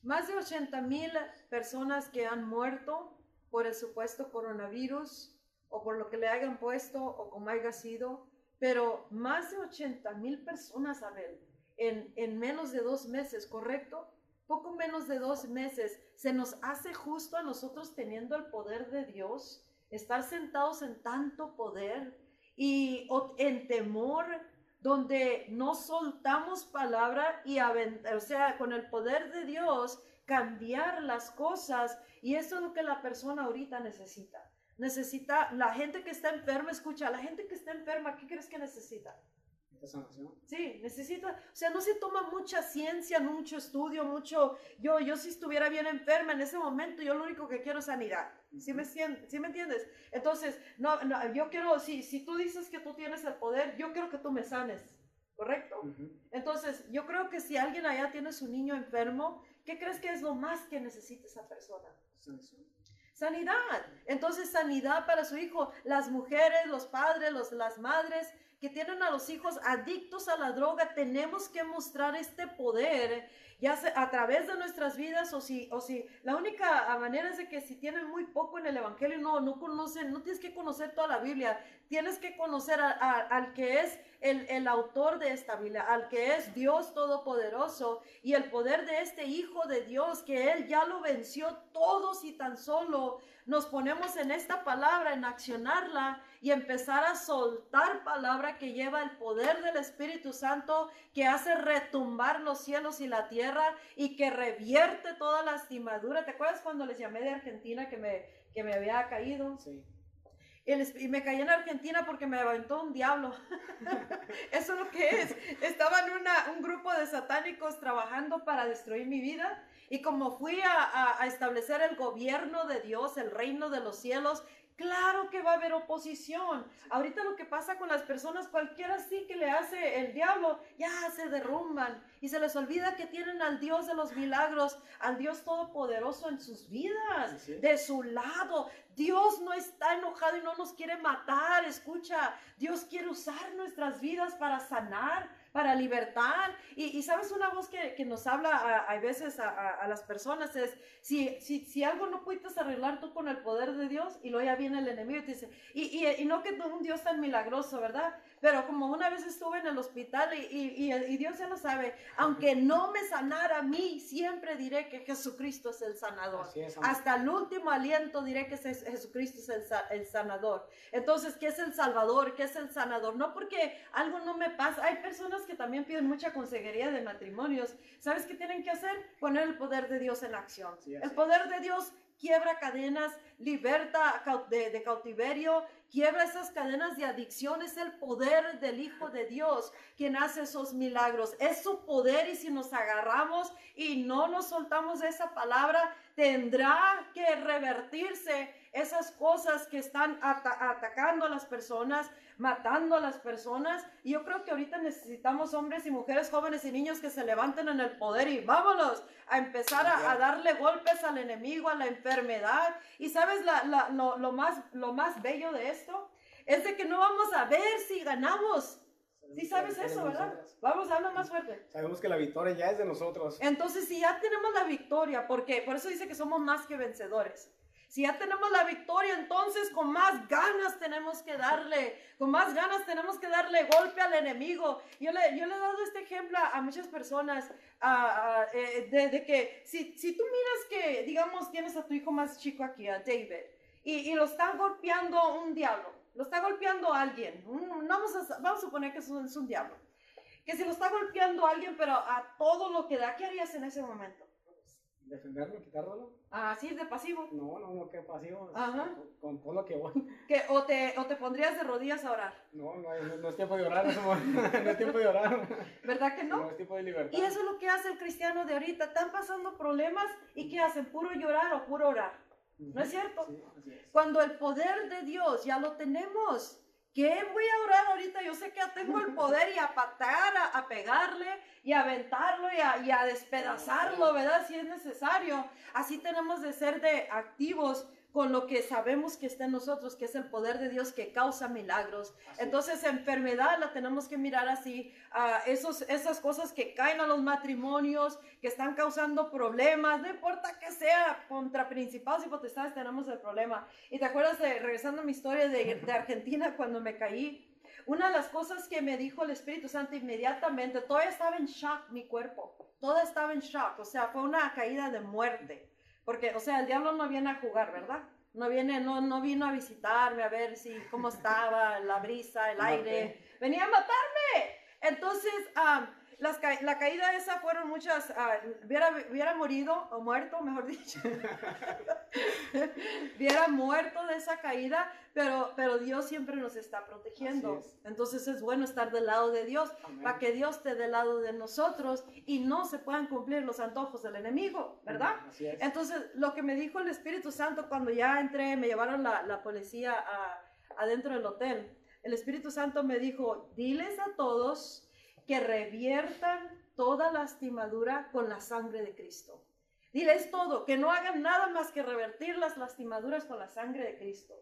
Más de 80 mil personas que han muerto por el supuesto coronavirus o por lo que le hayan puesto o como haya sido, pero más de 80 mil personas, Abel, en, en menos de dos meses, ¿correcto? Poco menos de dos meses. ¿Se nos hace justo a nosotros teniendo el poder de Dios? Estar sentados en tanto poder y en temor, donde no soltamos palabra y, o sea, con el poder de Dios, cambiar las cosas. Y eso es lo que la persona ahorita necesita. Necesita, la gente que está enferma, escucha, la gente que está enferma, ¿qué crees que necesita? Sí, necesita, o sea, no se toma mucha ciencia, mucho estudio, mucho, yo, yo si estuviera bien enferma en ese momento, yo lo único que quiero es sanidad. ¿Sí me, ¿Sí me entiendes? Entonces, no, no, yo quiero, si, si tú dices que tú tienes el poder, yo quiero que tú me sanes, ¿correcto? Entonces, yo creo que si alguien allá tiene su niño enfermo, ¿qué crees que es lo más que necesita esa persona? Sanidad. Entonces, sanidad para su hijo. Las mujeres, los padres, los, las madres que tienen a los hijos adictos a la droga, tenemos que mostrar este poder, ya sea a través de nuestras vidas o si, o si la única manera es de que si tienen muy poco en el Evangelio, no, no conocen, no tienes que conocer toda la Biblia, tienes que conocer al que es el, el, autor de esta Biblia, al que es Dios Todopoderoso y el poder de este Hijo de Dios, que Él ya lo venció todos y tan solo nos ponemos en esta palabra, en accionarla y empezar a soltar palabra que lleva el poder del Espíritu Santo, que hace retumbar los cielos y la tierra y que revierte toda la lastimadura. ¿Te acuerdas cuando les llamé de Argentina que me, que me había caído? Sí. Y me caí en Argentina porque me aventó un diablo. (laughs) Eso es lo que es. Estaba en una, un grupo de satánicos trabajando para destruir mi vida Y como fui a, a establecer el gobierno de Dios, el reino de los cielos, Claro que va a haber oposición. Ahorita lo que pasa con las personas, cualquiera sí que le hace el diablo, ya se derrumban y se les olvida que tienen al Dios de los milagros, al Dios todopoderoso en sus vidas, de su lado. Dios no está enojado y no nos quiere matar. Escucha, Dios quiere usar nuestras vidas para sanar, para libertad. Y, sabes, una voz que, que nos habla a, a veces a, a, las personas es, si, si, si algo no puedes arreglar tú con el poder de Dios, y luego ya viene el enemigo y te dice, y, y, y no que un Dios tan milagroso, ¿verdad? Pero como una vez estuve en el hospital y, y, Dios ya lo sabe, aunque no me sanara a mí, siempre diré que Jesucristo es el sanador. Hasta el último aliento diré que Jesucristo es el, el, sanador. Entonces, ¿qué es el salvador? ¿Qué es el sanador? No porque algo no me pasa. Hay personas que también piden mucha consejería de matrimonios. ¿Sabes qué tienen que hacer? Poner el poder de Dios en acción. el poder de Dios quiebra cadenas, liberta de, cautiverio, quiebra esas cadenas de adicción. Es el poder del Hijo de Dios quien hace esos milagros. Es su poder y si nos agarramos y no nos soltamos de esa palabra, tendrá que revertirse esas cosas que están atacando a las personas, matando a las personas. Y yo creo que ahorita necesitamos hombres y mujeres, jóvenes y niños que se levanten en el poder y vámonos a empezar a, darle golpes al enemigo, a la enfermedad. Y sabes, lo, más, lo más bello de esto es de que no vamos a ver si ganamos. Sí sabes eso, ¿verdad? Vamos a hablar más fuerte. Sabemos que la victoria ya es de nosotros. Entonces, si ya tenemos la victoria, porque por eso dice que somos más que vencedores. Si ya tenemos la victoria, entonces con más ganas tenemos que darle, con más ganas tenemos que darle golpe al enemigo. Yo le, yo le he dado este ejemplo a muchas personas eh, de, que si, si tú miras que, digamos, tienes a tu hijo más chico aquí, a David, y, lo está golpeando un diablo, lo está golpeando alguien, vamos a, vamos a suponer que es un, es un diablo, que si lo está golpeando alguien, pero a todo lo que da, ¿qué harías en ese momento? Defenderlo, quitarlo. Ah, sí, de pasivo. No, no, no, que pasivo. Ajá. Con, todo lo que voy. ¿Que, o, te, ¿O te pondrías de rodillas a orar? No, no, no, es tiempo de orar, (laughs) no, es tiempo de orar. ¿Verdad que no? No es tiempo de libertad. Y eso es lo que hace el cristiano de ahorita. Están pasando problemas y ¿qué hacen? Puro llorar o puro orar. ¿No es cierto? Sí, así es. Cuando el poder de Dios ya lo tenemos. ¿Qué voy a orar ahorita? Yo sé que ya tengo el poder y a patar, a, pegarle y a aventarlo y a, y a, despedazarlo, ¿verdad? Si es necesario. Así tenemos de ser de activos con lo que sabemos que está en nosotros, que es el poder de Dios que causa milagros. Entonces, enfermedad la tenemos que mirar así, a esos, esas cosas que caen a los matrimonios, que están causando problemas, no importa que sea contra principados y potestades, tenemos el problema. Y te acuerdas de, regresando a mi historia de, de Argentina, cuando me caí, una de las cosas que me dijo el Espíritu Santo inmediatamente, todavía estaba en shock mi cuerpo, todo estaba en shock, o sea, fue una caída de muerte. Porque, o sea, el diablo no viene a jugar, ¿verdad? No viene, no, no vino a visitarme a ver si cómo estaba la brisa, el (laughs) aire. Venía a matarme. Entonces, um, la caída esa fueron muchas, uh, hubiera, hubiera morido o muerto, mejor dicho, (laughs) hubiera muerto de esa caída, pero, pero Dios siempre nos está protegiendo. Entonces es bueno estar del lado de Dios para que Dios esté del lado de nosotros y no se puedan cumplir los antojos del enemigo, ¿verdad? Entonces lo que me dijo el Espíritu Santo cuando ya entré, me llevaron la, la policía a, adentro del hotel, el Espíritu Santo me dijo, diles a todos, que reviertan toda lastimadura con la sangre de Cristo. Diles todo, que no hagan nada más que revertir las lastimaduras con la sangre de Cristo.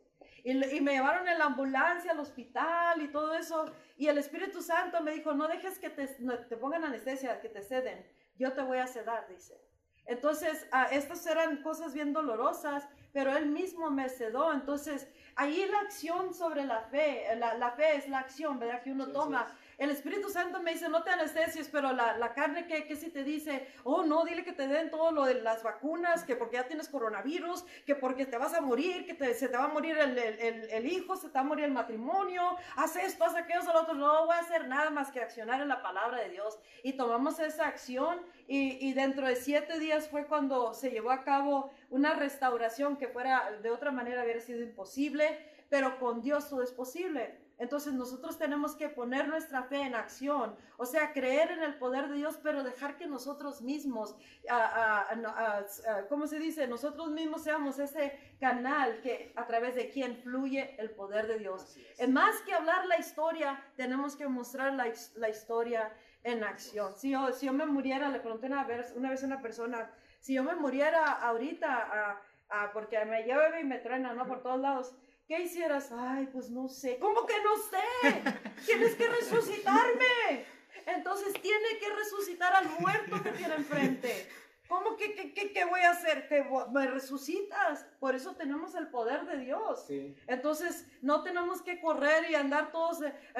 Y, me llevaron en la ambulancia al hospital y todo eso. Y el Espíritu Santo me dijo, no dejes que te, te pongan anestesia, que te ceden. Yo te voy a sedar, dice. Entonces, ah, estas eran cosas bien dolorosas, pero él mismo me sedó. Entonces, ahí la acción sobre la fe, la, la fe es la acción, ¿verdad? Que uno toma. El Espíritu Santo me dice, no te anestesies, pero la, la carne que, que si te dice, oh no, dile que te den todo lo de las vacunas, que porque ya tienes coronavirus, que porque te vas a morir, que se te va a morir el, el, el, hijo, se te va a morir el matrimonio, haz esto, haz aquello, haz lo otro. No voy a hacer nada más que accionar en la palabra de Dios. Y tomamos esa acción y, y dentro de siete días fue cuando se llevó a cabo una restauración que fuera de otra manera hubiera sido imposible, pero con Dios todo es posible. Entonces nosotros tenemos que poner nuestra fe en acción, o sea, creer en el poder de Dios, pero dejar que nosotros mismos, ¿cómo se dice? Nosotros mismos seamos ese canal que a través de quien fluye el poder de Dios. Es. Más que hablar la historia, tenemos que mostrar la, la historia en acción. Si yo, si yo me muriera, le pregunté una vez, una vez a una persona, si yo me muriera ahorita, porque me lleva y me truena, ¿no? Por todos lados ¿Qué hicieras? Ay, pues no sé. ¿Cómo que no sé? Tienes que resucitarme. Entonces tiene que resucitar al muerto que tiene enfrente. ¿Cómo que, qué voy a hacer? ¿Que me resucitas? Por eso tenemos el poder de Dios. Entonces, no tenemos que correr y andar todos,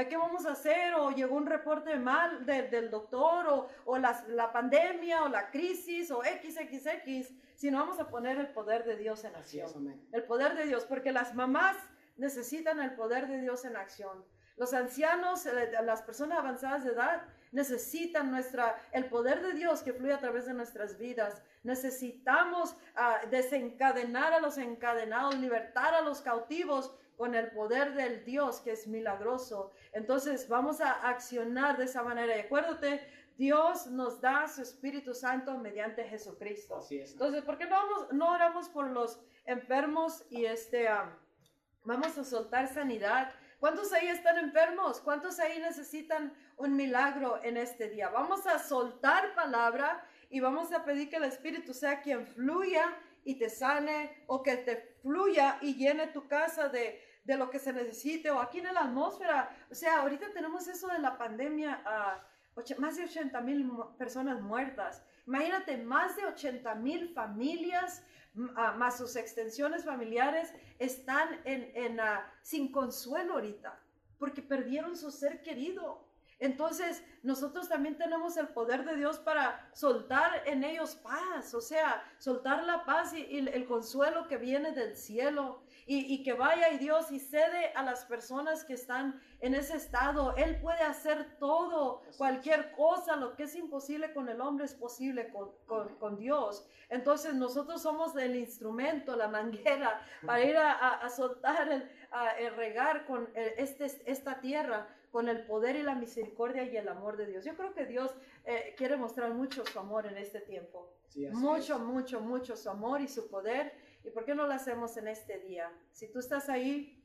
¿qué vamos a hacer? O llegó un reporte mal del doctor, o, o la, la, pandemia, o la crisis, o XXX, sino vamos a poner el poder de Dios en acción. el poder de Dios, porque las mamás necesitan el poder de Dios en acción. Los ancianos, eh, las personas avanzadas de edad, necesitan nuestra, el poder de Dios que fluye a través de nuestras vidas. Necesitamos ah, desencadenar a los encadenados, libertar a los cautivos con el poder del Dios que es milagroso. Entonces vamos a accionar de esa manera. Y acuérdate, Dios nos da su Espíritu Santo mediante Jesucristo. Entonces, ¿por qué no, vamos, no oramos por los enfermos y este, ah, vamos a soltar sanidad? ¿Cuántos ahí están enfermos? ¿Cuántos ahí necesitan un milagro en este día? Vamos a soltar palabra y vamos a pedir que el Espíritu sea quien fluya y te sane o que te fluya y llene tu casa de, de lo que se necesite o aquí en la atmósfera. O sea, ahorita tenemos eso de la pandemia, uh, más de 80 mil personas muertas. Imagínate, más de 80 mil familias más sus extensiones familiares, están en, en uh, sin consuelo ahorita, porque perdieron su ser querido. Entonces, nosotros también tenemos el poder de Dios para soltar en ellos paz, o sea, soltar la paz y el consuelo que viene del cielo y, que vaya y Dios y cede a las personas que están en ese estado. Él puede hacer todo, cualquier cosa, lo que es imposible con el hombre es posible con, Dios. Entonces nosotros somos el instrumento, la manguera para ir a, soltar, el, a, regar con este, esta tierra con el poder y la misericordia y el amor de Dios. Yo creo que Dios eh, quiere mostrar mucho su amor en este tiempo. mucho, mucho, mucho su amor y su poder ¿Y por qué no lo hacemos en este día? Si tú estás ahí,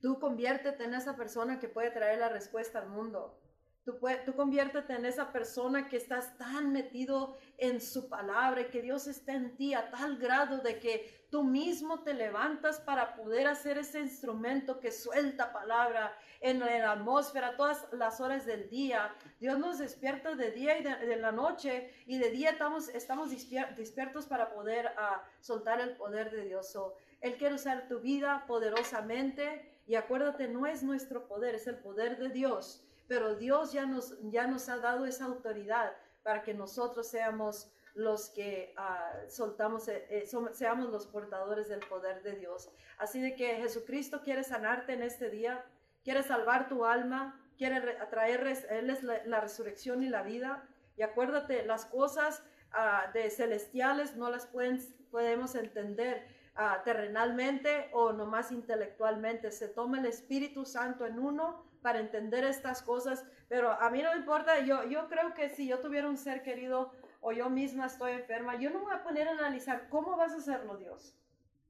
tú conviértete en esa persona que puede traer la respuesta al mundo. Tú, tú conviértete en esa persona que estás tan metido en su palabra que Dios está en ti a tal grado de que tú mismo te levantas para poder hacer ese instrumento que suelta palabra en la atmósfera todas las horas del día. Dios nos despierta de día y de, la noche y de día estamos, estamos despiertos para poder uh, soltar el poder de Dios. él quiere usar tu vida poderosamente y acuérdate, no es nuestro poder, es el poder de Dios. Pero Dios ya nos, ya nos ha dado esa autoridad para que nosotros seamos los que uh, soltamos, eh, eh, seamos los portadores del poder de Dios. Así de que Jesucristo quiere sanarte en este día quiere salvar tu alma, quiere atraer, Él es la, resurrección y la vida. Y acuérdate, las cosas ah, de celestiales no las pueden, podemos entender uh, terrenalmente o nomás intelectualmente. Se toma el Espíritu Santo en uno para entender estas cosas, pero a mí no me importa, yo, yo creo que si yo tuviera un ser querido o yo misma estoy enferma, yo no me voy a poner a analizar cómo vas a hacerlo Dios.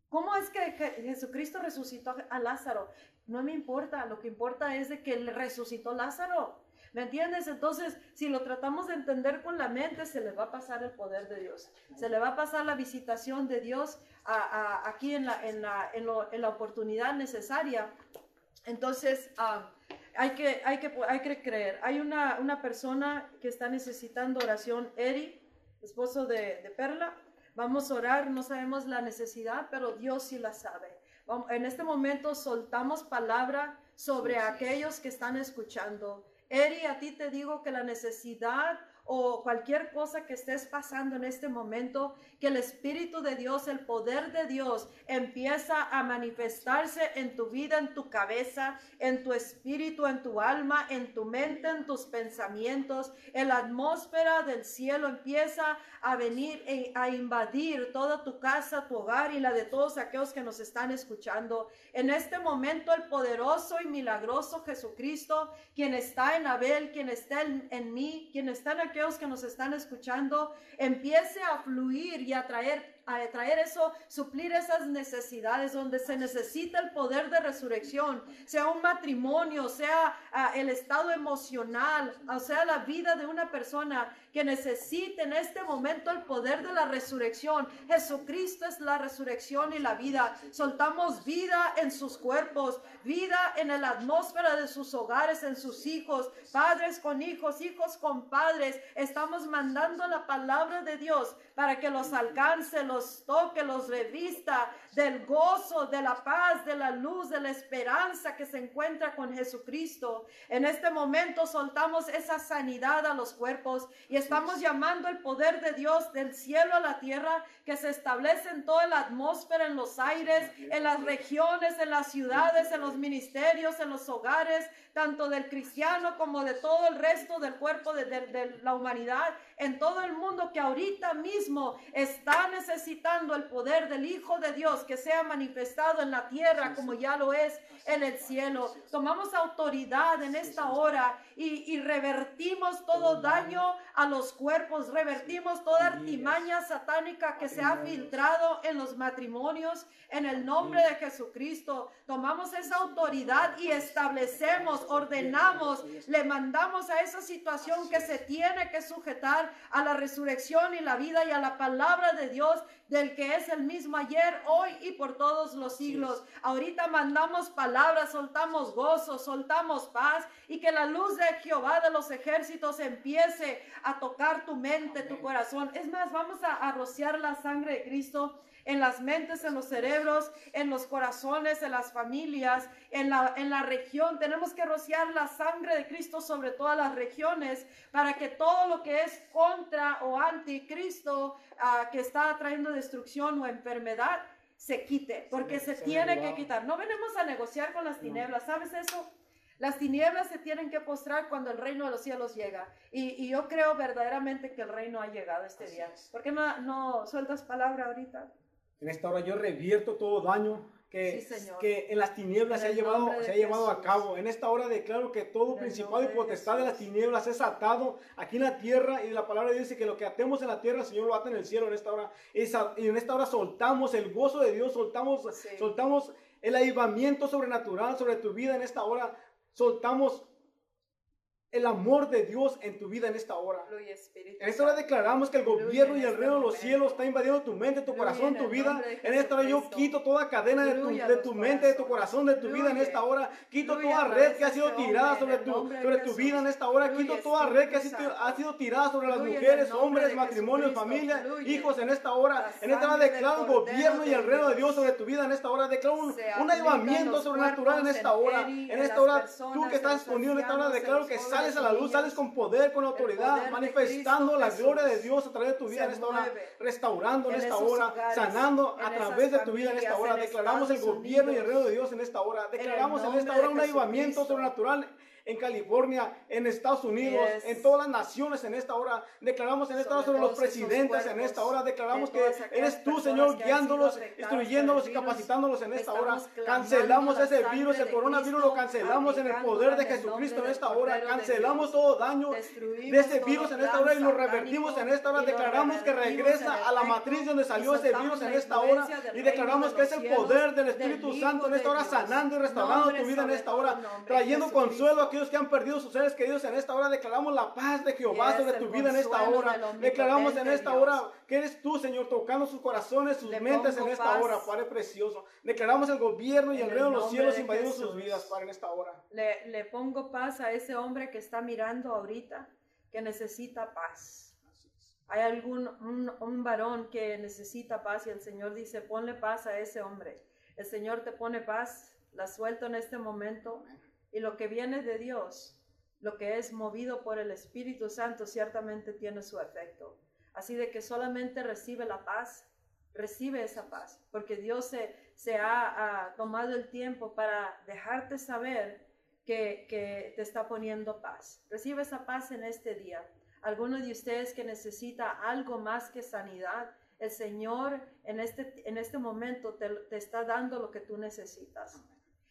¿Cómo es que Jesucristo resucitó a Lázaro? No me importa, lo que importa es de que él resucitó Lázaro. ¿Me entiendes? Entonces, si lo tratamos de entender con la mente, se le va a pasar el poder de Dios. Se le va a pasar la visitación de Dios aquí en la, oportunidad necesaria. Entonces, ah, hay, que, hay, que, hay que creer. Hay una, una persona que está necesitando oración, Eri, esposo de, de Perla. Vamos a orar, no sabemos la necesidad, pero Dios sí la sabe. En este momento soltamos palabra sobre aquellos que están escuchando. Eri, a ti te digo que la necesidad o cualquier cosa que estés pasando en este momento, que el Espíritu de Dios, el poder de Dios empieza a manifestarse en tu vida, en tu cabeza, en tu espíritu, en tu alma, en tu mente, en tus pensamientos. En la atmósfera del cielo empieza a venir e, a invadir toda tu casa, tu hogar y la de todos aquellos que nos están escuchando. En este momento el poderoso y milagroso Jesucristo, quien está en Abel, quien está en, mí, quien está en aquellos que nos están escuchando, empiece a fluir y a traer a traer eso, suplir esas necesidades donde se necesita el poder de resurrección, sea un matrimonio, sea uh, el estado emocional, o sea la vida de una persona que necesite en este momento el poder de la resurrección. Jesucristo es la resurrección y la vida. Soltamos vida en sus cuerpos, vida en la atmósfera de sus hogares, en sus hijos, padres con hijos, hijos con padres. Estamos mandando la palabra de Dios para que los alcance, los toque, los revista del gozo, de la paz, de la luz, de la esperanza que se encuentra con Jesucristo. En este momento soltamos esa sanidad a los cuerpos y estamos llamando el poder de Dios del cielo a la tierra que se establece en toda la atmósfera, en los aires, en las regiones, en las ciudades, en los ministerios, en los hogares, tanto del cristiano como de todo el resto del cuerpo de, de, de la humanidad, en todo el mundo que ahorita mismo está necesitando el poder del Hijo de Dios que sea manifestado en la tierra como ya lo es en el cielo. Tomamos autoridad en esta hora y, y revertimos todo daño. a los cuerpos, revertimos toda artimaña satánica que se ha filtrado en los matrimonios. En el nombre de Jesucristo. Tomamos esa autoridad y establecemos, ordenamos, le mandamos a esa situación que se tiene que sujetar a la resurrección y la vida y a la palabra de Dios del que es el mismo ayer, hoy y por todos los siglos. Ahorita mandamos palabras, soltamos gozo, soltamos paz y que la luz de Jehová de los ejércitos empiece a tocar tu mente, tu corazón. Es más, vamos a, a rociar la sangre de Cristo en las mentes, en los cerebros, en los corazones, en las familias, en la, en la región. Tenemos que rociar la sangre de Cristo sobre todas las regiones para que todo lo que es contra o anticristo uh, que está trayendo destrucción o enfermedad se quite, porque se, se tiene que quitar. No venimos a negociar con las tinieblas, ¿sabes eso? Las tinieblas se tienen que postrar cuando el reino de los cielos llega. Y, y yo creo verdaderamente que el reino ha llegado este Así día. Es. ¿Por qué no, no sueltas palabra ahorita? En esta hora yo revierto todo daño que, sí, que en las tinieblas en se ha llevado, se ha llevado a cabo. En esta hora declaro que todo principado y potestad de, de las tinieblas es atado aquí en la tierra y la palabra dice que lo que atemos en la tierra, el Señor lo ata en el cielo en esta hora. Y en esta hora soltamos el gozo de Dios, soltamos, sí. soltamos el avivamiento sobrenatural sobre tu vida en esta hora. Soltamos el amor de Dios en tu vida en esta hora. En esta hora declaramos que el gobierno y el reino de los cielos está invadiendo tu mente, tu corazón, tu vida. En esta hora yo quito toda cadena de tu, de tu mente, de tu corazón, de tu vida en esta hora. Quito toda red que ha sido tirada sobre tu, sobre tu vida en esta hora. Quito toda red que ha sido, ha sido tirada sobre las mujeres, hombres, matrimonios, familia, hijos en esta hora. En esta hora declaro el gobierno y el reino de Dios sobre tu vida en esta hora. Declaro un, un avivamiento sobrenatural en esta hora. En esta hora, tú que estás escondido en esta hora, declaro que sales a la luz, sales con poder, con autoridad, manifestando la gloria de Dios a través de tu vida en esta hora, restaurando en esta hora, sanando a través de tu vida en esta hora. Declaramos el gobierno y el reino de Dios en esta hora. Declaramos en esta hora un avivamiento sobrenatural en California, en Estados Unidos, yes. en todas las naciones en esta hora. Declaramos en esta hora sobre los presidentes en esta hora. Declaramos que eres tú, Señor, guiándolos, instruyéndolos y capacitándolos en esta hora. Cancelamos ese virus, el coronavirus lo cancelamos en el poder de Jesucristo en esta hora. Cancelamos todo daño de ese virus en esta hora y lo revertimos en esta hora. Declaramos que regresa a la matriz donde salió ese virus en esta hora y declaramos que es el poder del Espíritu Santo en esta hora sanando y restaurando tu vida en esta hora, trayendo consuelo a aquellos que han perdido sus seres queridos en esta hora, declaramos la paz de Jehová sobre tu vida en esta hora. Declaramos en esta hora que eres tú, Señor, tocando sus corazones, sus Le mentes en esta paz. hora, Padre precioso. Declaramos el gobierno y el reino de los cielos invadiendo sus vidas, Padre, en esta hora. Le, le pongo paz a ese hombre que está mirando ahorita, que necesita paz. Hay algún un, un varón que necesita paz y el Señor dice, ponle paz a ese hombre. El Señor te pone paz, la suelto en este momento. Amén y lo que viene de Dios lo que es movido por el Espíritu Santo ciertamente tiene su efecto. Así de que solamente recibe la paz, recibe esa paz, porque Dios se, se ha, tomado el tiempo para dejarte saber que, que, te está poniendo paz. Recibe esa paz en este día. Alguno de ustedes que necesita algo más que sanidad, el Señor en este, en este momento te, te está dando lo que tú necesitas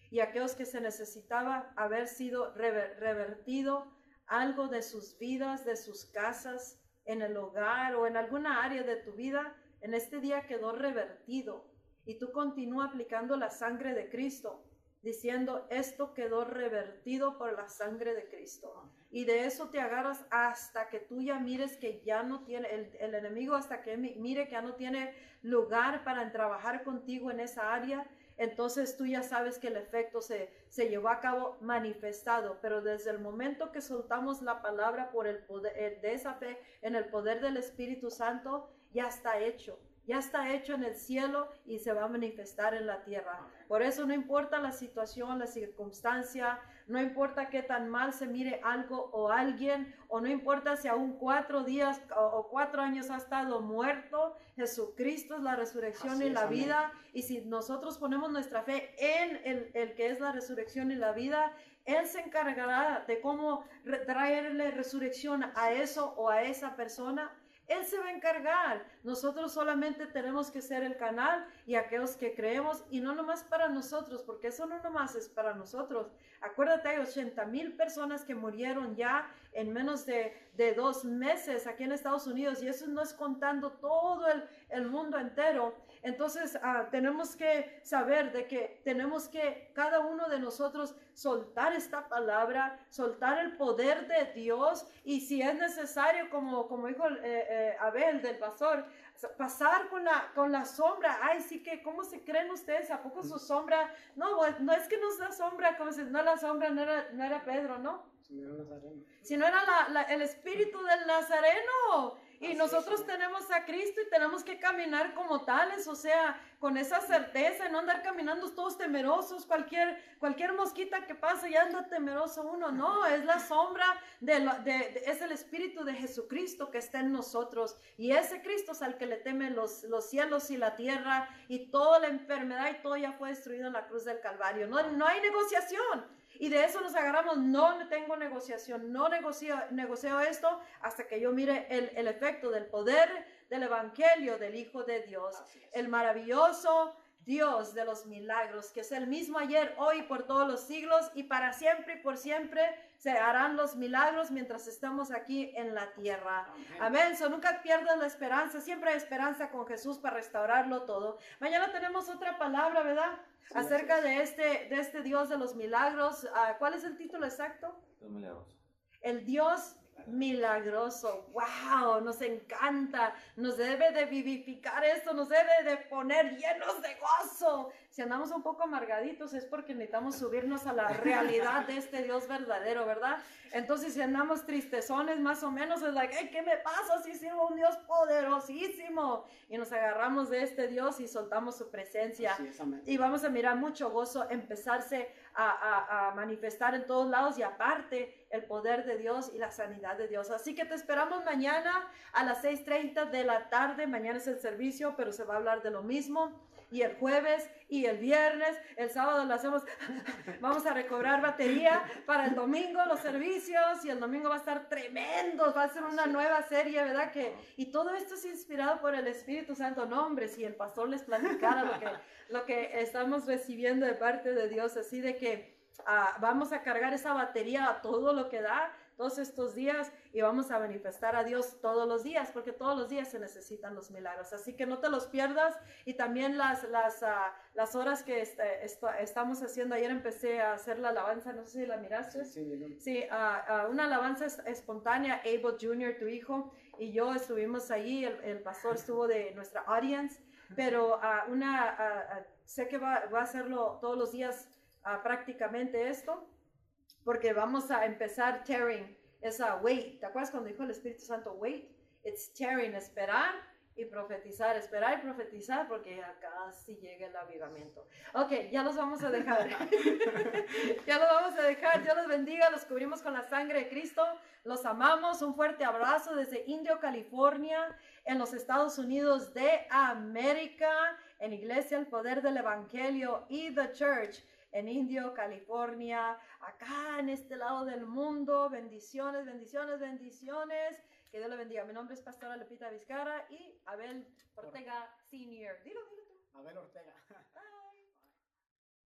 y aquellos que se necesitaba haber sido revertido algo de sus vidas, de sus casas, en el hogar o en alguna área de tu vida, en este día quedó revertido. Y tú continúa aplicando la sangre de Cristo, diciendo, esto quedó revertido por la sangre de Cristo. Y de eso te agarras hasta que tú ya mires que ya no tiene, el, el enemigo hasta que mire que ya no tiene lugar para trabajar contigo en esa área entonces tú ya sabes que el efecto se, se llevó a cabo manifestado, pero desde el momento que soltamos la palabra por el poder de esa fe en el poder del Espíritu Santo, ya está hecho ya está hecho en el cielo y se va a manifestar en la tierra. Por eso no importa la situación, la circunstancia, no importa qué tan mal se mire algo o alguien, o no importa si aún cuatro días o cuatro años ha estado muerto, Jesucristo es la resurrección y la vida. Y si nosotros ponemos nuestra fe en el, el que es la resurrección y la vida, él se encargará de cómo traerle resurrección a eso o a esa persona él se va a encargar. Nosotros solamente tenemos que ser el canal y aquellos que creemos, y no nomás para nosotros, porque eso no nomás es para nosotros. Acuérdate, hay 80 mil personas que murieron ya en menos de, de, dos meses aquí en Estados Unidos, y eso no es contando todo el, el mundo entero. Entonces, ah, tenemos que saber de que tenemos que cada uno de nosotros soltar esta palabra, soltar el poder de Dios y si es necesario, como, como dijo eh, eh, Abel del pastor, pasar con la, con la sombra. Ay, sí que, ¿cómo se creen ustedes? ¿A poco su sombra? No, no es que no sea sombra, como si no la sombra no era, no era Pedro, ¿no? Si no era el espíritu del Nazareno. Y nosotros tenemos a Cristo y tenemos que caminar como tales, o sea, con esa certeza, no andar caminando todos temerosos, cualquier, cualquier mosquita que pase ya anda temeroso uno, no, es la sombra, de, de, es el Espíritu de Jesucristo que está en nosotros. Y ese Cristo es al que le temen los, los cielos y la tierra y toda la enfermedad y todo ya fue destruido en la cruz del Calvario, no, no hay negociación. Y de eso nos agarramos, no tengo negociación, no negocio, negocio esto hasta que yo mire el, el efecto del poder del Evangelio del Hijo de Dios, el maravilloso Dios de los milagros, que es el mismo ayer, hoy, por todos los siglos y para siempre y por siempre se harán los milagros mientras estamos aquí en la tierra. Amén. So, nunca pierdas la esperanza, siempre hay esperanza con Jesús para restaurarlo todo. Mañana tenemos otra palabra, ¿verdad? Acerca de este, de este Dios de los milagros. Ah, ¿Cuál es el título exacto? El Dios milagroso. ¡Wow! Nos encanta. Nos debe de vivificar esto, nos debe de poner llenos de gozo. Si andamos un poco amargaditos es porque necesitamos subirnos a la realidad de este Dios verdadero, ¿verdad? Entonces si andamos tristezones más o menos es like, ¿qué me pasa si sirvo un Dios poderosísimo? Y nos agarramos de este Dios y soltamos su presencia. y vamos a mirar mucho gozo empezarse a, manifestar en todos lados y aparte el poder de Dios y la sanidad de Dios. Así que te esperamos mañana a las 6.30 de la tarde. Mañana es el servicio, pero se va a hablar de lo mismo y el jueves y el viernes, el sábado lo hacemos, (laughs) vamos a recobrar batería para el domingo los servicios y el domingo va a estar tremendo, va a ser una nueva serie, ¿verdad? Que, y todo esto es inspirado por el Espíritu Santo, no hombre, si el pastor les platicara lo que, lo que estamos recibiendo de parte de Dios, así de que ah, vamos a cargar esa batería a todo lo que da todos estos días y vamos a manifestar a Dios todos los días, porque todos los días se necesitan los milagros. Así que no te los pierdas y también las, las, ah, las horas que este, estamos haciendo. Ayer empecé a hacer la alabanza, no sé si la miraste. Sí, sí ah, ah, una alabanza espontánea, Abel Jr., tu hijo, y yo estuvimos allí, el, pastor estuvo de nuestra audience, pero una, sé que va, va, a hacerlo todos los días prácticamente esto porque vamos a empezar tearing esa wait. ¿Te acuerdas cuando dijo el Espíritu Santo wait? It's tearing, esperar y profetizar, esperar y profetizar porque acá sí llega el avivamiento. Ok, ya los vamos a dejar. (laughs) ya los vamos a dejar. Dios los bendiga, los cubrimos con la sangre de Cristo. Los amamos. Un fuerte abrazo desde Indio, California, en los Estados Unidos de América, en Iglesia El Poder del Evangelio y The Church en Indio, California, acá en este lado del mundo. Bendiciones, bendiciones, bendiciones. Que Dios le bendiga. Mi nombre es Pastora Lupita Vizcarra y Abel Ortega Senior. Dilo, dilo tú. Abel Ortega. (laughs)